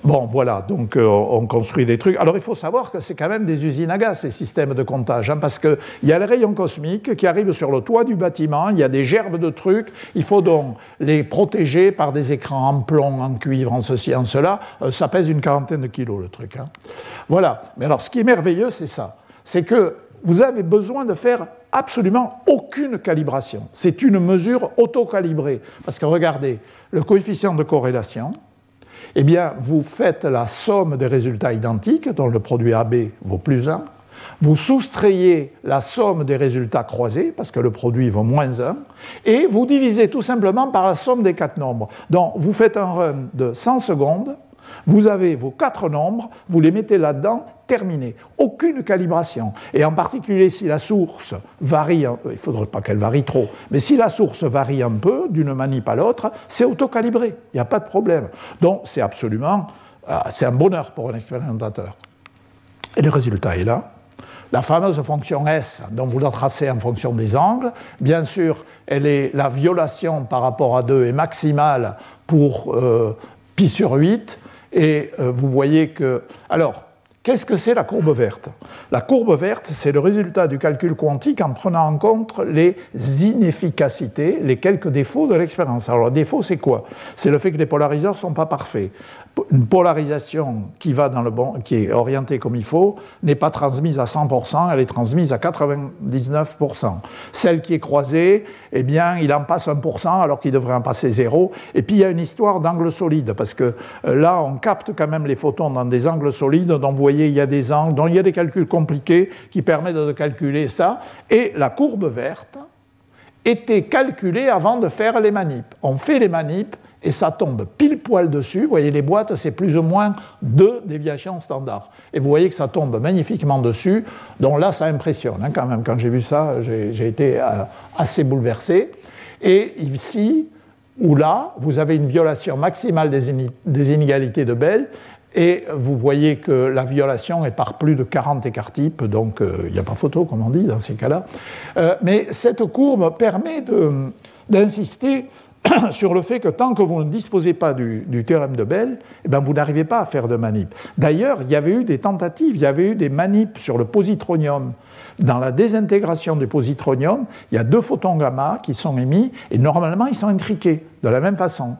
Bon, voilà, donc euh, on construit des trucs. Alors il faut savoir que c'est quand même des usines à gaz, ces systèmes de comptage, hein, parce qu'il y a les rayons cosmiques qui arrivent sur le toit du bâtiment, il y a des gerbes de trucs, il faut donc les protéger par des écrans en plomb, en cuivre, en ceci, en cela. Euh, ça pèse une quarantaine de kilos, le truc. Hein. Voilà, mais alors ce qui est merveilleux, c'est ça. C'est que vous avez besoin de faire absolument aucune calibration. C'est une mesure auto-calibrée. Parce que regardez, le coefficient de corrélation, eh bien, vous faites la somme des résultats identiques, dont le produit AB vaut plus 1, vous soustrayez la somme des résultats croisés, parce que le produit vaut moins 1, et vous divisez tout simplement par la somme des quatre nombres. Donc vous faites un run de 100 secondes, vous avez vos quatre nombres, vous les mettez là-dedans, terminé. Aucune calibration. Et en particulier si la source varie, il ne faudrait pas qu'elle varie trop, mais si la source varie un peu d'une manip à l'autre, c'est autocalibré, il n'y a pas de problème. Donc c'est absolument, euh, c'est un bonheur pour un expérimentateur. Et le résultat est là. La fameuse fonction S, dont vous la tracez en fonction des angles, bien sûr, elle est, la violation par rapport à 2 est maximale pour euh, pi sur 8, et euh, vous voyez que. Alors, qu'est-ce que c'est la courbe verte? La courbe verte, c'est le résultat du calcul quantique en prenant en compte les inefficacités, les quelques défauts de l'expérience. Alors, le défaut, c'est quoi? C'est le fait que les polariseurs ne sont pas parfaits une polarisation qui, va dans le qui est orientée comme il faut n'est pas transmise à 100%, elle est transmise à 99%. Celle qui est croisée, eh bien, il en passe 1% alors qu'il devrait en passer 0. Et puis il y a une histoire d'angle solide, parce que euh, là, on capte quand même les photons dans des angles solides, dont vous voyez, il y a des angles, dont il y a des calculs compliqués qui permettent de calculer ça. Et la courbe verte était calculée avant de faire les manips. On fait les manips et ça tombe pile poil dessus. Vous voyez, les boîtes, c'est plus ou moins deux déviations standards. Et vous voyez que ça tombe magnifiquement dessus. Donc là, ça impressionne hein, quand même. Quand j'ai vu ça, j'ai été euh, assez bouleversé. Et ici, ou là, vous avez une violation maximale des, inégalités de Bell. Et vous voyez que la violation est par plus de 40 écarts types, donc euh, il n'y a pas photo, comme on dit, dans ces cas-là. Euh, mais cette courbe permet d'insister sur le fait que tant que vous ne disposez pas du, théorème de Bell, eh ben, vous n'arrivez pas à faire de manip. D'ailleurs, il y avait eu des tentatives, il y avait eu des manips sur le positronium. Dans la désintégration du positronium, il y a deux photons gamma qui sont émis et normalement ils sont intriqués de la même façon.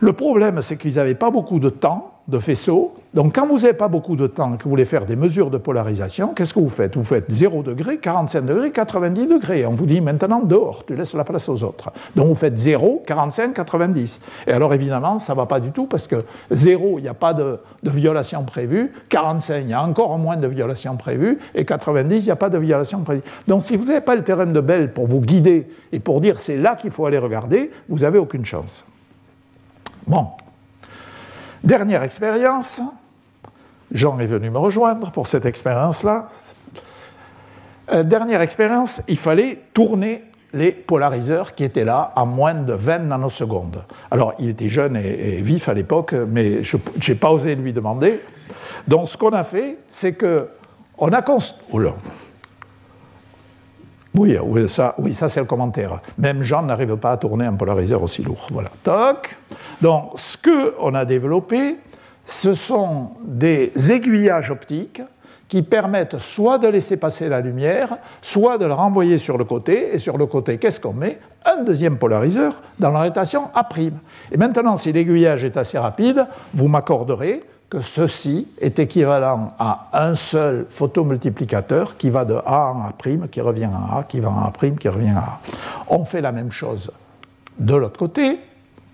Le problème, c'est qu'ils n'avaient pas beaucoup de temps de faisceau. Donc, quand vous n'avez pas beaucoup de temps et que vous voulez faire des mesures de polarisation, qu'est-ce que vous faites? Vous faites 0 degré, 45 degrés, 90 degrés. On vous dit maintenant dehors, tu laisses la place aux autres. Donc, vous faites 0, 45, 90. Et alors, évidemment, ça ne va pas du tout parce que 0, il n'y a pas de, violation prévue. 45, il y a encore moins de violations prévues. Et 90, il n'y a pas de violation prévue. Donc, si vous n'avez pas le théorème de Bell pour vous guider et pour dire c'est là qu'il faut aller regarder, vous n'avez aucune chance. Bon, Dernière expérience, Jean est venu me rejoindre pour cette expérience-là. Euh, dernière expérience, il fallait tourner les polariseurs qui étaient là à moins de 20 nanosecondes. Alors, il était jeune et, vif à l'époque, mais je n'ai pas osé lui demander. Donc, ce qu'on a fait, c'est que on a construit. Oui, ça, c'est le commentaire. Même Jean n'arrive pas à tourner un polariseur aussi lourd. Voilà. Toc. Donc, ce qu'on a développé, ce sont des aiguillages optiques qui permettent soit de laisser passer la lumière, soit de le renvoyer sur le côté. Et sur le côté, qu'est-ce qu'on met? Un deuxième polariseur dans l'orientation A'. Et maintenant, si l'aiguillage est assez rapide, vous m'accorderez que ceci est équivalent à un seul photomultiplicateur qui va de A en A', qui revient à A, qui va en A', qui revient à A. On fait la même chose de l'autre côté.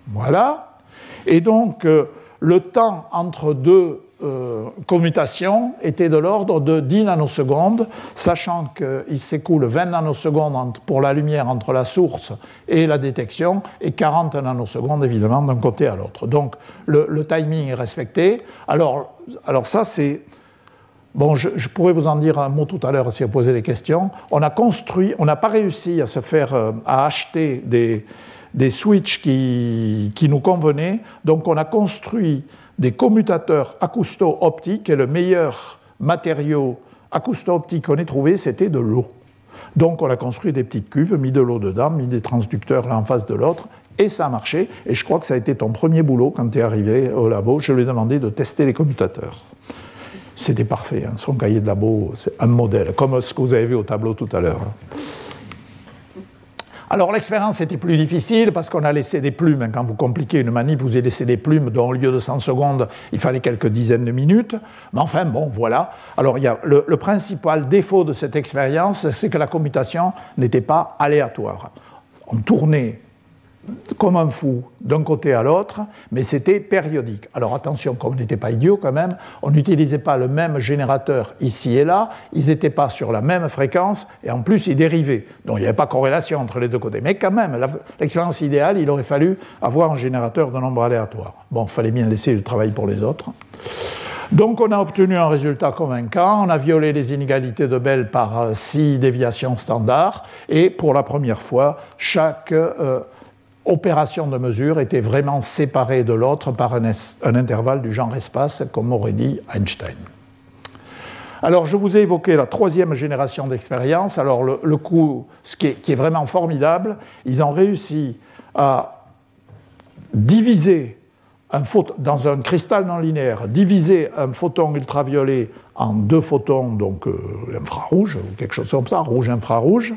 Voilà. Et donc, euh, le temps entre deux euh, commutations était de l'ordre de 10 nanosecondes, sachant qu'il s'écoule 20 nanosecondes pour la lumière entre la source et la détection, et 40 nanosecondes évidemment d'un côté à l'autre. Donc le, timing est respecté. Alors, alors ça, c'est. Bon, je, pourrais vous en dire un mot tout à l'heure si vous posez des questions. On a construit, on n'a pas réussi à se faire, euh, à acheter des, des switches qui, nous convenaient. Donc on a construit des commutateurs acousto-optiques et le meilleur matériau acousto-optique qu'on ait trouvé, c'était de l'eau. Donc on a construit des petites cuves, mis de l'eau dedans, mis des transducteurs l'un en face de l'autre, et ça a marché. Et je crois que ça a été ton premier boulot quand tu es arrivé au labo. Je lui ai demandé de tester les commutateurs. C'était parfait, hein. son cahier de labo, c'est un modèle, comme ce que vous avez vu au tableau tout à l'heure. Alors l'expérience était plus difficile parce qu'on a laissé des plumes. Quand vous compliquez une manip, vous avez laissé des plumes dont au lieu de 100 secondes, il fallait quelques dizaines de minutes. Mais enfin, bon, voilà. Alors il y a le, principal défaut de cette expérience, c'est que la commutation n'était pas aléatoire. On tournait comme un fou d'un côté à l'autre, mais c'était périodique. Alors attention, comme on n'était pas idiot quand même, on n'utilisait pas le même générateur ici et là, ils n'étaient pas sur la même fréquence, et en plus ils dérivaient. Donc il n'y avait pas corrélation entre les deux côtés. Mais quand même, l'expérience idéale, il aurait fallu avoir un générateur de nombres aléatoires. Bon, il fallait bien laisser le travail pour les autres. Donc on a obtenu un résultat convaincant, on a violé les inégalités de Bell par euh, six déviations standards, et pour la première fois, chaque... Euh, opération de mesure était vraiment séparée de l'autre par un, intervalle du genre espace, comme aurait dit Einstein. Alors, je vous ai évoqué la troisième génération d'expérience. Alors, le, coup, ce qui est, vraiment formidable, ils ont réussi à diviser dans un cristal non linéaire, diviser un photon ultraviolet en deux photons, donc euh, infrarouge, ou quelque chose comme ça, rouge-infrarouge,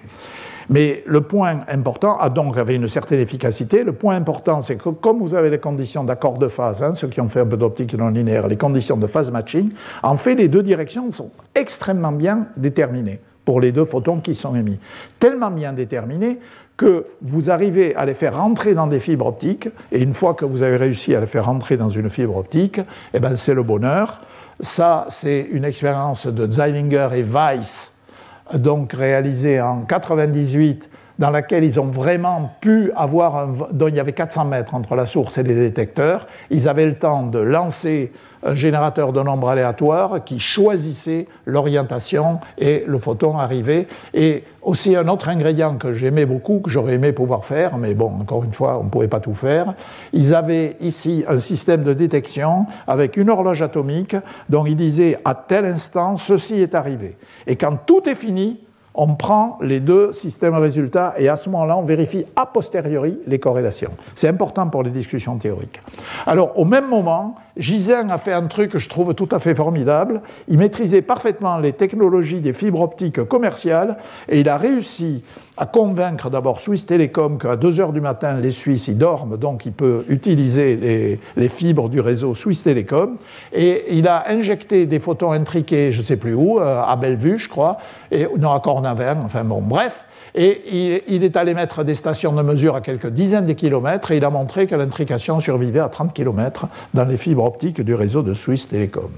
mais le point important a donc avait une certaine efficacité. Le point important, c'est que comme vous avez les conditions d'accord de phase, hein, ceux qui ont fait un peu d'optique non linéaire, les conditions de phase matching, en fait, les deux directions sont extrêmement bien déterminées pour les deux photons qui sont émis. Tellement bien déterminées que vous arrivez à les faire rentrer dans des fibres optiques, et une fois que vous avez réussi à les faire rentrer dans une fibre optique, eh ben, c'est le bonheur. Ça, c'est une expérience de Zeilinger et Weiss donc réalisée en 98 dans laquelle ils ont vraiment pu avoir un, dont il y avait 400 mètres entre la source et les détecteurs. Ils avaient le temps de lancer générateur de nombres aléatoires qui choisissait l'orientation et le photon arrivait. Et aussi un autre ingrédient que j'aimais beaucoup, que j'aurais aimé pouvoir faire, mais bon, encore une fois, on ne pouvait pas tout faire. Ils avaient ici un système de détection avec une horloge atomique dont ils disaient à tel instant, ceci est arrivé. Et quand tout est fini, on prend les deux systèmes résultats et à ce moment-là, on vérifie a posteriori les corrélations. C'est important pour les discussions théoriques. Alors, au même moment, Gisin a fait un truc que je trouve tout à fait formidable. Il maîtrisait parfaitement les technologies des fibres optiques commerciales et il a réussi à convaincre d'abord Suisse Telecom qu'à 2 heures du matin, les Suisses y dorment, donc il peut utiliser les, fibres du réseau Suisse Telecom. Et il a injecté des photons intriqués, je ne sais plus où, euh, à Bellevue, je crois, et non, à Cornavin, enfin bon, bref. Et il, est allé mettre des stations de mesure à quelques dizaines de kilomètres et il a montré que l'intrication survivait à 30 kilomètres dans les fibres optiques du réseau de Suisse Telecom.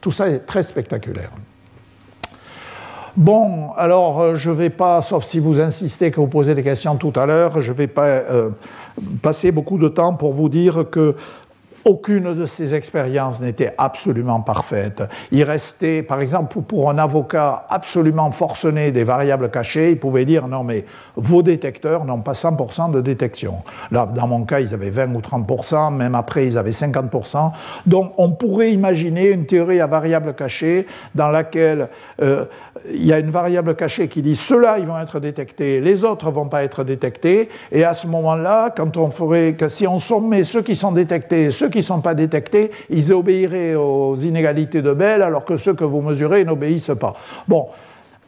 Tout ça est très spectaculaire. Bon, alors euh, je ne vais pas, sauf si vous insistez que vous posez des questions tout à l'heure, je ne vais pas euh, passer beaucoup de temps pour vous dire que aucune de ces expériences n'était absolument parfaite. Il restait, par exemple, pour un avocat absolument forcené des variables cachées, il pouvait dire non mais vos détecteurs n'ont pas 100% de détection. Là, dans mon cas, ils avaient 20 ou 30%, même après, ils avaient 50%. Donc, on pourrait imaginer une théorie à variables cachées dans laquelle euh, il y a une variable cachée qui dit ceux-là, ils vont être détectés, les autres ne vont pas être détectés. Et à ce moment-là, quand on ferait, que si on sommait ceux qui sont détectés, ceux qui ne sont pas détectés, ils obéiraient aux inégalités de Bell, alors que ceux que vous mesurez n'obéissent pas. Bon,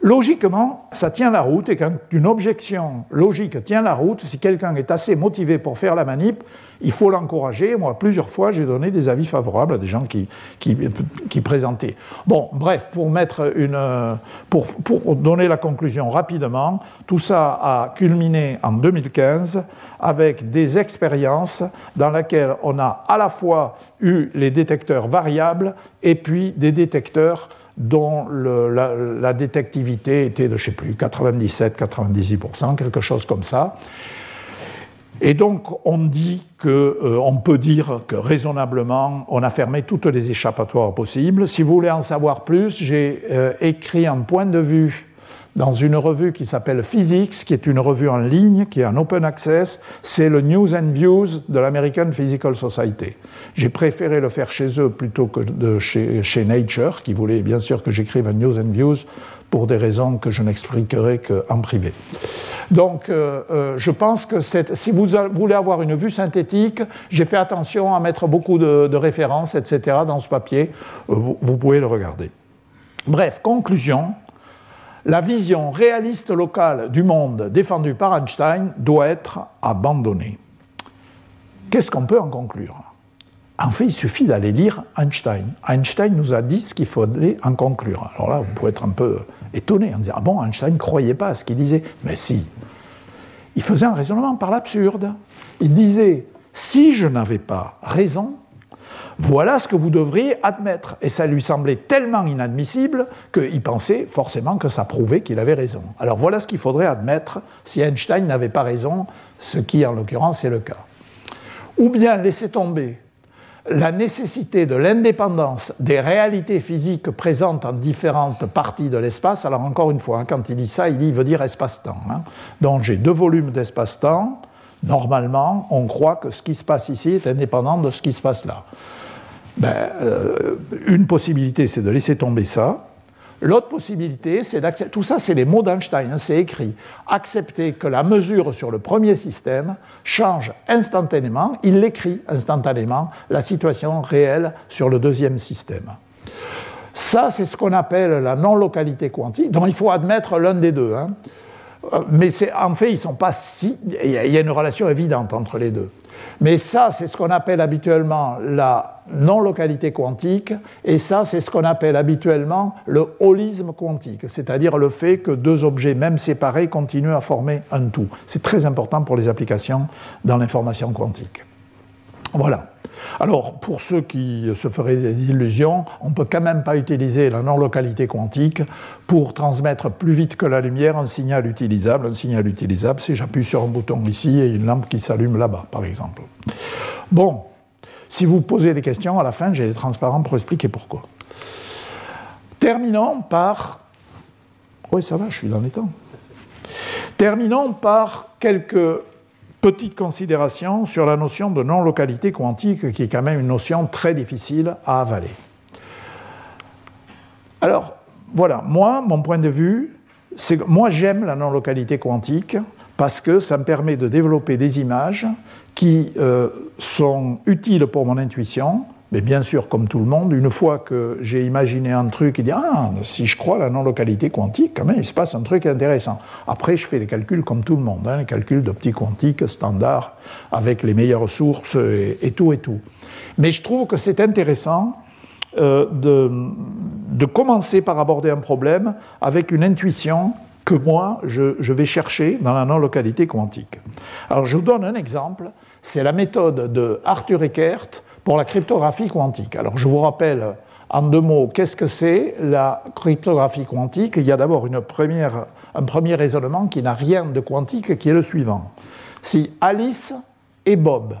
Logiquement, ça tient la route, et quand une objection logique tient la route, si quelqu'un est assez motivé pour faire la manip, il faut l'encourager. Moi, plusieurs fois, j'ai donné des avis favorables à des gens qui, qui, présentaient. Bon, bref, pour, mettre une, pour, pour donner la conclusion rapidement, tout ça a culminé en 2015 avec des expériences dans lesquelles on a à la fois eu les détecteurs variables et puis des détecteurs dont la, détectivité était de, je sais plus, 97-98%, quelque chose comme ça. Et donc, on dit que, euh, on peut dire que raisonnablement, on a fermé toutes les échappatoires possibles. Si vous voulez en savoir plus, j'ai euh, écrit un point de vue dans une revue qui s'appelle Physics, qui est une revue en ligne, qui est en open access. C'est le News and Views de l'American Physical Society. J'ai préféré le faire chez eux plutôt que de chez, Nature, qui voulait bien sûr que j'écrive un News and Views pour des raisons que je n'expliquerai qu'en privé. Donc, euh, euh, je pense que si vous voulez avoir une vue synthétique, j'ai fait attention à mettre beaucoup de, références, etc., dans ce papier. Euh, vous pouvez le regarder. Bref, conclusion. La vision réaliste locale du monde défendue par Einstein doit être abandonnée. Qu'est-ce qu'on peut en conclure? En fait, il suffit d'aller lire Einstein. Einstein nous a dit ce qu'il fallait en conclure. Alors là, vous pouvez être un peu étonné en disant Ah bon, Einstein ne croyait pas à ce qu'il disait. Mais si. il faisait un raisonnement par l'absurde. Il disait, si je n'avais pas raison, voilà ce que vous devriez admettre. Et ça lui semblait tellement inadmissible qu'il pensait forcément que ça prouvait qu'il avait raison. Alors voilà ce qu'il faudrait admettre si Einstein n'avait pas raison, ce qui en l'occurrence est le cas. Ou bien laisser tomber la nécessité de l'indépendance des réalités physiques présentes en différentes parties de l'espace. Alors encore une fois, hein, quand il dit ça, il, veut dire espace-temps. Hein. Donc j'ai deux volumes d'espace-temps. Normalement, on croit que ce qui se passe ici est indépendant de ce qui se passe là. Ben, euh, une possibilité, c'est de laisser tomber ça. L'autre possibilité, c'est d'accepter. Tout ça, c'est les mots d'Einstein, hein, c'est écrit. Accepter que la mesure sur le premier système change instantanément, il l'écrit instantanément, la situation réelle sur le deuxième système. Ça, c'est ce qu'on appelle la non-localité quantique. Donc, il faut admettre l'un des deux. Hein. Euh, mais en fait, ils sont pas si. Il y a une relation évidente entre les deux. Mais ça, c'est ce qu'on appelle habituellement la non-localité quantique, et ça, c'est ce qu'on appelle habituellement le holisme quantique, c'est-à-dire le fait que deux objets, même séparés, continuent à former un tout. C'est très important pour les applications dans l'information quantique. Voilà. Alors, pour ceux qui se feraient des illusions, on ne peut quand même pas utiliser la non-localité quantique pour transmettre plus vite que la lumière un signal utilisable. Un signal utilisable, c'est j'appuie sur un bouton ici et une lampe qui s'allume là-bas, par exemple. Bon, si vous posez des questions, à la fin, j'ai les transparents pour expliquer pourquoi. Terminons par... Oui, ça va, je suis dans les temps. Terminons par quelques Petite considération sur la notion de non-localité quantique, qui est quand même une notion très difficile à avaler. Alors, voilà, moi, mon point de vue, c'est que moi j'aime la non-localité quantique parce que ça me permet de développer des images qui euh, sont utiles pour mon intuition, mais bien sûr, comme tout le monde, une fois que j'ai imaginé un truc et dit Ah, si je crois la non-localité quantique, quand même, il se passe un truc intéressant. Après, je fais les calculs comme tout le monde, hein, les calculs d'optique quantique standard, avec les meilleures sources et, tout et tout. Mais je trouve que c'est intéressant euh, de, de, commencer par aborder un problème avec une intuition que moi, je, je vais chercher dans la non-localité quantique. Alors, je vous donne un exemple. C'est la méthode de Arthur Eckert pour la cryptographie quantique. Alors je vous rappelle en deux mots qu'est-ce que c'est la cryptographie quantique? Il y a d'abord un premier raisonnement qui n'a rien de quantique, qui est le suivant. Si Alice et Bob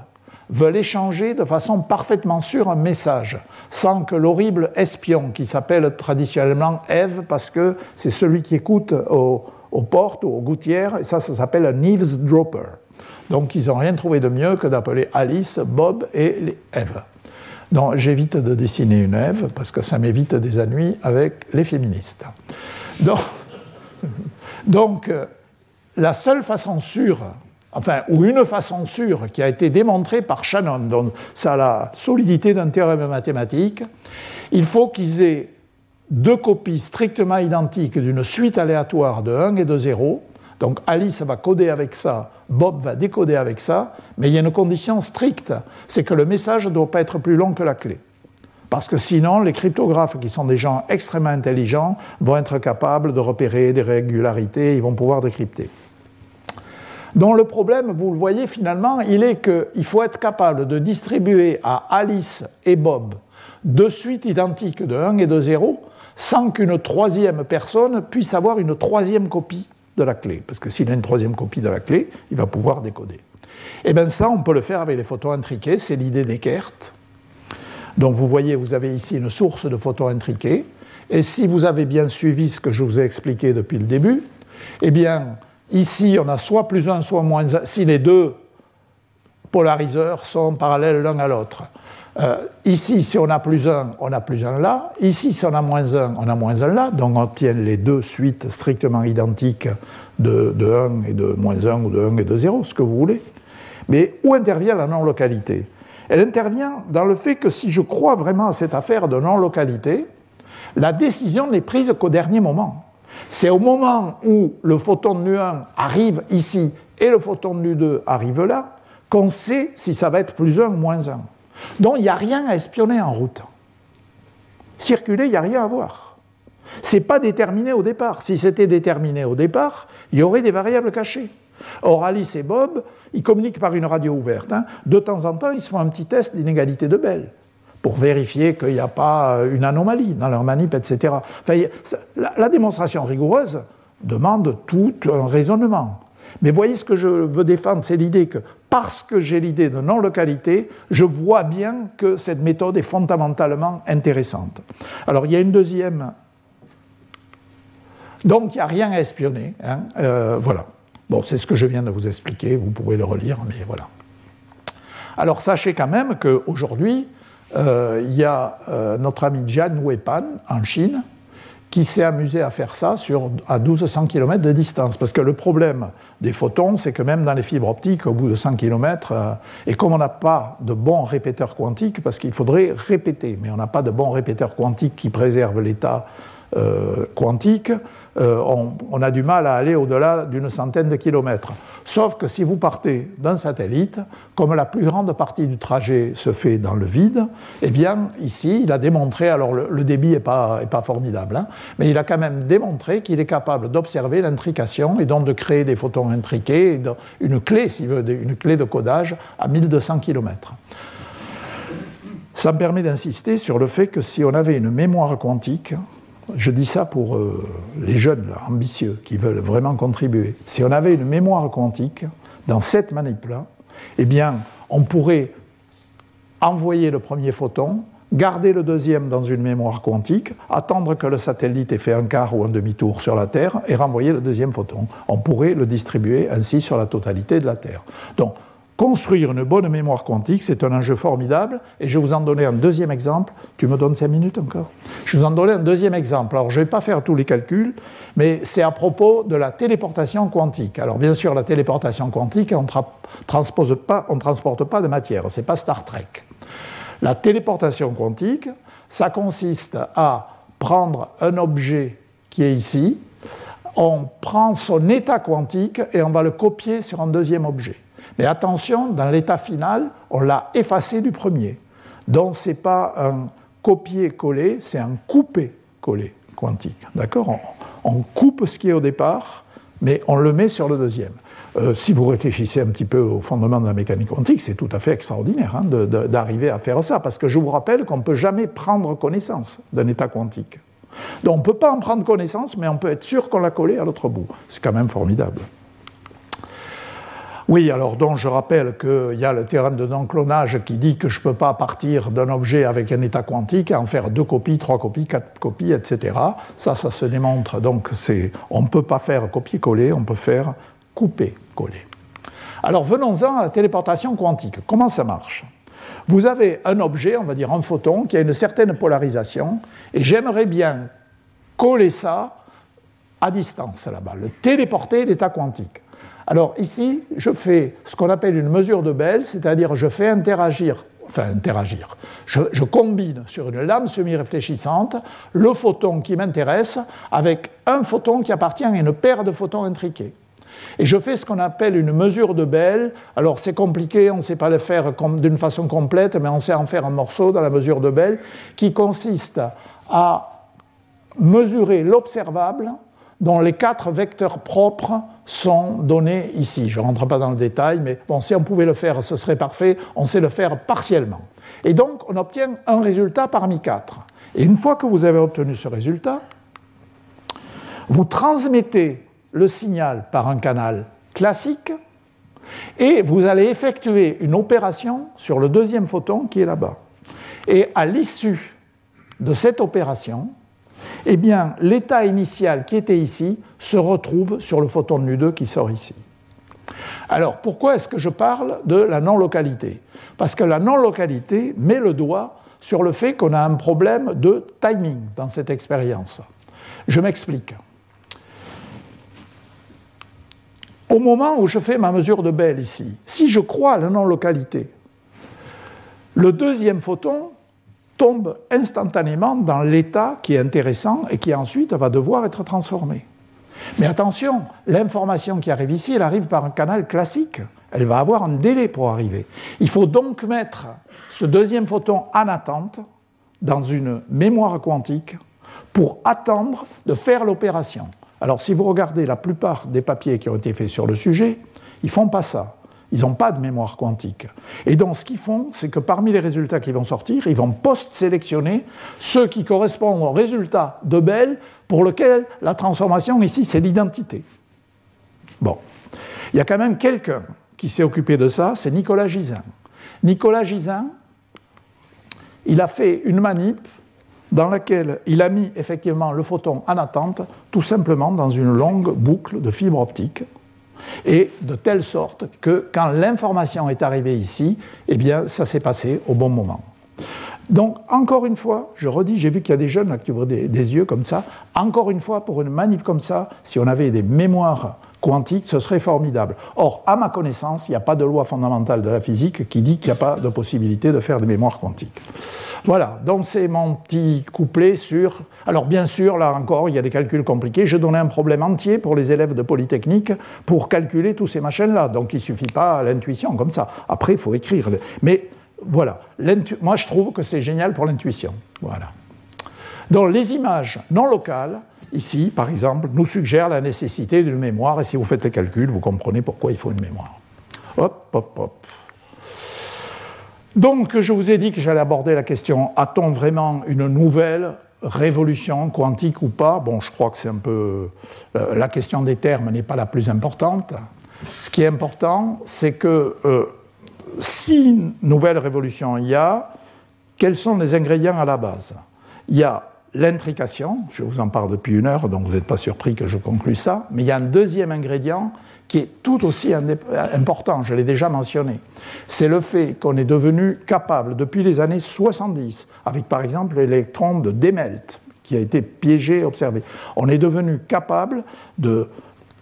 veulent échanger de façon parfaitement sûre un message, sans que l'horrible espion, qui s'appelle traditionnellement Eve, parce que c'est celui qui écoute aux, portes ou aux gouttières, et ça, ça s'appelle un eavesdropper. Donc ils n'ont rien trouvé de mieux que d'appeler Alice, Bob et Eve. Donc j'évite de dessiner une Ève parce que ça m'évite des ennuis avec les féministes. Donc, euh, la seule façon sûre, enfin, ou une façon sûre qui a été démontrée par Shannon, donc ça a la solidité d'un théorème mathématique, il faut qu'ils aient deux copies strictement identiques d'une suite aléatoire de 1 et de 0. Donc Alice va coder avec ça Bob va décoder avec ça, mais il y a une condition stricte, c'est que le message ne doit pas être plus long que la clé. Parce que sinon, les cryptographes, qui sont des gens extrêmement intelligents, vont être capables de repérer des régularités, ils vont pouvoir décrypter. Donc le problème, vous le voyez finalement, il est qu'il faut être capable de distribuer à Alice et Bob deux suites identiques de 1 et de 0 sans qu'une troisième personne puisse avoir une troisième copie de la clé, parce que s'il a une troisième copie de la clé, il va pouvoir décoder. Et eh bien ça, on peut le faire avec les photos intriquées, c'est l'idée d'Eckert. Donc vous voyez, vous avez ici une source de photos intriquées, et si vous avez bien suivi ce que je vous ai expliqué depuis le début, eh bien ici on a soit plus 1, soit moins 1, si les deux polariseurs sont parallèles l'un à l'autre. Euh, ici, si on a plus 1, on a plus 1 là. Ici, si on a moins 1, on a moins 1 là. Donc on obtient les deux suites strictement identiques de, 1 et de moins 1 ou de 1 et de 0, ce que vous voulez. Mais où intervient la non-localité? Elle intervient dans le fait que si je crois vraiment à cette affaire de non-localité, la décision n'est prise qu'au dernier moment. C'est au moment où le photon de nu1 arrive ici et le photon de nu2 arrive là qu'on sait si ça va être plus 1 ou moins 1. Donc il n'y a rien à espionner en route. Circuler, il n'y a rien à voir. Ce n'est pas déterminé au départ. Si c'était déterminé au départ, il y aurait des variables cachées. Or, Alice et Bob, ils communiquent par une radio ouverte. Hein. De temps en temps, ils se font un petit test d'inégalité de Bell pour vérifier qu'il n'y a pas euh, une anomalie dans leur manip, etc. la, démonstration rigoureuse demande tout un raisonnement. Mais voyez ce que je veux défendre, c'est l'idée que parce que j'ai l'idée de non-localité, je vois bien que cette méthode est fondamentalement intéressante. Alors il y a une deuxième. Donc il n'y a rien à espionner. Hein. Euh, voilà. Bon, c'est ce que je viens de vous expliquer, vous pouvez le relire, mais voilà. Alors sachez quand même qu'aujourd'hui, euh, il y a euh, notre ami Jian Weipan en Chine qui s'est amusé à faire ça sur, à 1200 km de distance. Parce que le problème des photons, c'est que même dans les fibres optiques, au bout de 100 km, euh, et comme on n'a pas de bons répéteurs quantiques, parce qu'il faudrait répéter, mais on n'a pas de bons répéteurs quantiques qui préservent l'état quantique, euh, on, a du mal à aller au-delà d'une centaine de kilomètres. Sauf que si vous partez d'un satellite, comme la plus grande partie du trajet se fait dans le vide, eh bien, ici, il a démontré, alors le, débit n'est pas, formidable, hein, mais il a quand même démontré qu'il est capable d'observer l'intrication et donc de créer des photons intriqués, une clé, une clé de codage à 1200 km. Ça me permet d'insister sur le fait que si on avait une mémoire quantique, je dis ça pour euh, les jeunes ambitieux qui veulent vraiment contribuer. Si on avait une mémoire quantique dans cette manip-là, eh bien, on pourrait envoyer le premier photon, garder le deuxième dans une mémoire quantique, attendre que le satellite ait fait un quart ou un demi-tour sur la Terre et renvoyer le deuxième photon. On pourrait le distribuer ainsi sur la totalité de la Terre. Donc, Construire une bonne mémoire quantique, c'est un enjeu formidable, et je vais vous en donner un deuxième exemple. Tu me donnes cinq minutes encore Je vais vous en donner un deuxième exemple. Alors, je ne vais pas faire tous les calculs, mais c'est à propos de la téléportation quantique. Alors, bien sûr, la téléportation quantique, on ne transporte pas de matière, ce n'est pas Star Trek. La téléportation quantique, ça consiste à prendre un objet qui est ici, on prend son état quantique et on va le copier sur un deuxième objet. Mais attention, dans l'état final, on l'a effacé du premier. Donc ce n'est pas un copier-coller, c'est un couper-coller quantique. D'accord on, coupe ce qui est au départ, mais on le met sur le deuxième. Euh, si vous réfléchissez un petit peu au fondement de la mécanique quantique, c'est tout à fait extraordinaire hein, d'arriver à faire ça, parce que je vous rappelle qu'on ne peut jamais prendre connaissance d'un état quantique. Donc on ne peut pas en prendre connaissance, mais on peut être sûr qu'on l'a collé à l'autre bout. C'est quand même formidable. Oui, alors donc je rappelle qu'il y a le théorème de non-clonage qui dit que je ne peux pas partir d'un objet avec un état quantique et en faire deux copies, trois copies, quatre copies, etc. Ça, ça se démontre. Donc on ne peut pas faire copier-coller, on peut faire couper-coller. Alors venons-en à la téléportation quantique. Comment ça marche? Vous avez un objet, on va dire un photon, qui a une certaine polarisation, et j'aimerais bien coller ça à distance là-bas, le téléporter l'état quantique. Alors ici, je fais ce qu'on appelle une mesure de Bell, c'est-à-dire je fais interagir, enfin interagir, je, combine sur une lame semi-réfléchissante le photon qui m'intéresse avec un photon qui appartient à une paire de photons intriqués. Et je fais ce qu'on appelle une mesure de Bell. Alors c'est compliqué, on ne sait pas le faire d'une façon complète, mais on sait en faire un morceau dans la mesure de Bell, qui consiste à mesurer l'observable dont les quatre vecteurs propres sont donnés ici. Je ne rentre pas dans le détail, mais bon, si on pouvait le faire, ce serait parfait. On sait le faire partiellement. Et donc, on obtient un résultat parmi quatre. Et une fois que vous avez obtenu ce résultat, vous transmettez le signal par un canal classique et vous allez effectuer une opération sur le deuxième photon qui est là-bas. Et à l'issue de cette opération, eh bien, l'état initial qui était ici se retrouve sur le photon de nu2 qui sort ici. Alors, pourquoi est-ce que je parle de la non-localité? Parce que la non-localité met le doigt sur le fait qu'on a un problème de timing dans cette expérience. Je m'explique. Au moment où je fais ma mesure de Bell ici, si je crois à la non-localité, le deuxième photon tombe instantanément dans l'état qui est intéressant et qui ensuite va devoir être transformé. Mais attention, l'information qui arrive ici, elle arrive par un canal classique. Elle va avoir un délai pour arriver. Il faut donc mettre ce deuxième photon en attente dans une mémoire quantique pour attendre de faire l'opération. Alors si vous regardez la plupart des papiers qui ont été faits sur le sujet, Ils font pas ça. Ils n'ont pas de mémoire quantique. Et donc, ce qu'ils font, c'est que parmi les résultats qui vont sortir, ils vont post-sélectionner ceux qui correspondent aux résultats de Bell pour lequel la transformation ici, c'est l'identité. Bon. Il y a quand même quelqu'un qui s'est occupé de ça, c'est Nicolas Gisin. Nicolas Gisin, il a fait une manip dans laquelle il a mis effectivement le photon en attente, tout simplement dans une longue boucle de fibre optique, et de telle sorte que quand l'information est arrivée ici, eh bien, ça s'est passé au bon moment. Donc, encore une fois, je redis, j'ai vu qu'il y a des jeunes qui ouvrent des, des, yeux comme ça. Encore une fois, pour une manip comme ça, si on avait des mémoires quantique, ce serait formidable. Or, à ma connaissance, il n'y a pas de loi fondamentale de la physique qui dit qu'il n'y a pas de possibilité de faire des mémoires quantiques. Voilà, donc c'est mon petit couplet sur... Alors bien sûr, là encore, il y a des calculs compliqués. Je donnais un problème entier pour les élèves de Polytechnique pour calculer tous ces machins-là. Donc il ne suffit pas l'intuition comme ça. Après, il faut écrire. Mais voilà, moi je trouve que c'est génial pour l'intuition. Voilà. Donc les images non locales, ici, par exemple, nous suggèrent la nécessité d'une mémoire, et si vous faites les calculs, vous comprenez pourquoi il faut une mémoire. Hop, hop, hop. Donc, je vous ai dit que j'allais aborder la question a-t-on vraiment une nouvelle révolution quantique ou pas? Bon, je crois que c'est un peu. Euh, la question des termes n'est pas la plus importante. Ce qui est important, c'est que euh, si nouvelle révolution il y a, quels sont les ingrédients à la base? Il y a l'intrication, je vous en parle depuis une heure, donc vous n'êtes pas surpris que je conclue ça, mais il y a un deuxième ingrédient qui est tout aussi important, je l'ai déjà mentionné. C'est le fait qu'on est devenu capable, depuis les années 70, avec par exemple l'électron de Demelt, qui a été piégé, observé, on est devenu capable de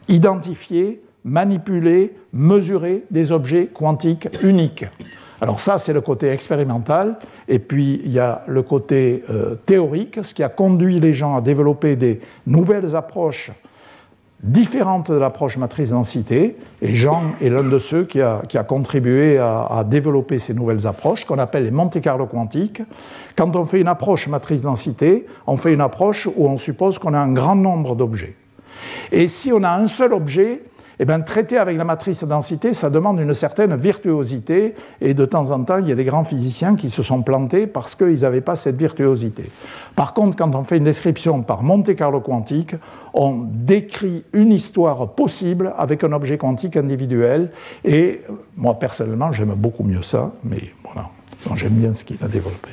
identifier, manipuler, mesurer des objets quantiques uniques. Alors ça, c'est le côté expérimental. Et puis, il y a le côté euh, théorique, ce qui a conduit les gens à développer des nouvelles approches différentes de l'approche matrice-densité. Et Jean est l'un de ceux qui a, contribué à, à, développer ces nouvelles approches, qu'on appelle les Monte Carlo quantiques. Quand on fait une approche matrice-densité, on fait une approche où on suppose qu'on a un grand nombre d'objets. Et si on a un seul objet, eh bien, traiter avec la matrice densité, ça demande une certaine virtuosité, et de temps en temps, il y a des grands physiciens qui se sont plantés parce qu'ils n'avaient pas cette virtuosité. Par contre, quand on fait une description par Monte Carlo quantique, on décrit une histoire possible avec un objet quantique individuel, et moi, personnellement, j'aime beaucoup mieux ça, mais voilà, j'aime bien ce qu'il a développé.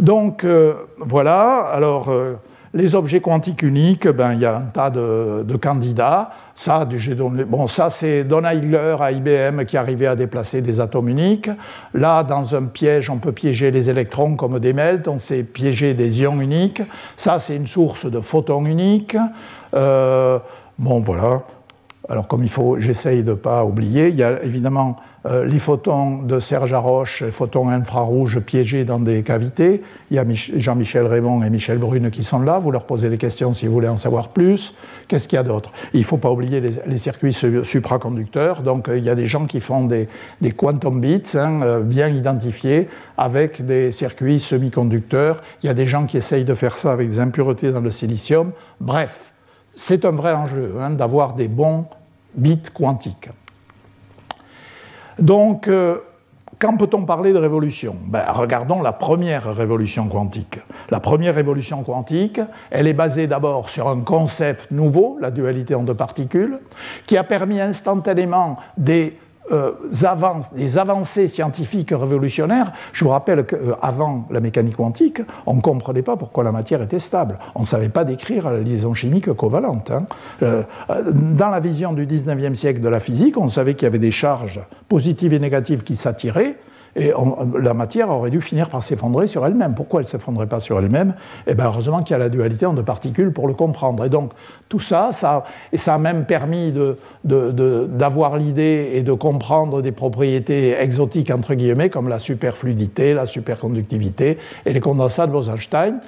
Donc, euh, voilà, alors... Euh, les objets quantiques uniques, ben, il y a un tas de, candidats. Ça, donné, bon, ça c'est à IBM qui arrivait à déplacer des atomes uniques. Là, dans un piège, on peut piéger les électrons comme des melts, on sait piéger des ions uniques. Ça, c'est une source de photons uniques. Euh, bon, voilà. Alors, comme il faut, j'essaye de ne pas oublier, il y a évidemment euh, les photons de Serge Haroche, les photons infrarouges piégés dans des cavités. Il y a Jean-Michel Raymond et Michel Brune qui sont là. Vous leur posez des questions si vous voulez en savoir plus. Qu'est-ce qu'il y a d'autre? Il ne faut pas oublier les, circuits supraconducteurs. Donc euh, il y a des gens qui font des, quantum bits hein, euh, bien identifiés avec des circuits semi-conducteurs. Il y a des gens qui essayent de faire ça avec des impuretés dans le silicium. Bref, c'est un vrai enjeu hein, d'avoir des bons bits quantiques. Donc, euh, quand peut-on parler de révolution? Ben, Regardons la première révolution quantique. La première révolution quantique, elle est basée d'abord sur un concept nouveau, la dualité en deux particules, qui a permis instantanément des euh, des avancées scientifiques révolutionnaires. Je vous rappelle qu'avant la mécanique quantique, on ne comprenait pas pourquoi la matière était stable. On ne savait pas décrire la liaison chimique covalente. Hein. Euh, dans la vision du 19e siècle de la physique, on savait qu'il y avait des charges positives et négatives qui s'attiraient et la matière aurait dû finir par s'effondrer sur elle-même. Pourquoi elle ne s'effondrait pas sur elle-même? Eh bien, heureusement qu'il y a la dualité en deux particules pour le comprendre. Et donc, tout ça, ça, et ça a même permis d'avoir l'idée et de comprendre des propriétés exotiques, entre guillemets, comme la superfluidité, la superconductivité et les condensats de Bose-Einstein.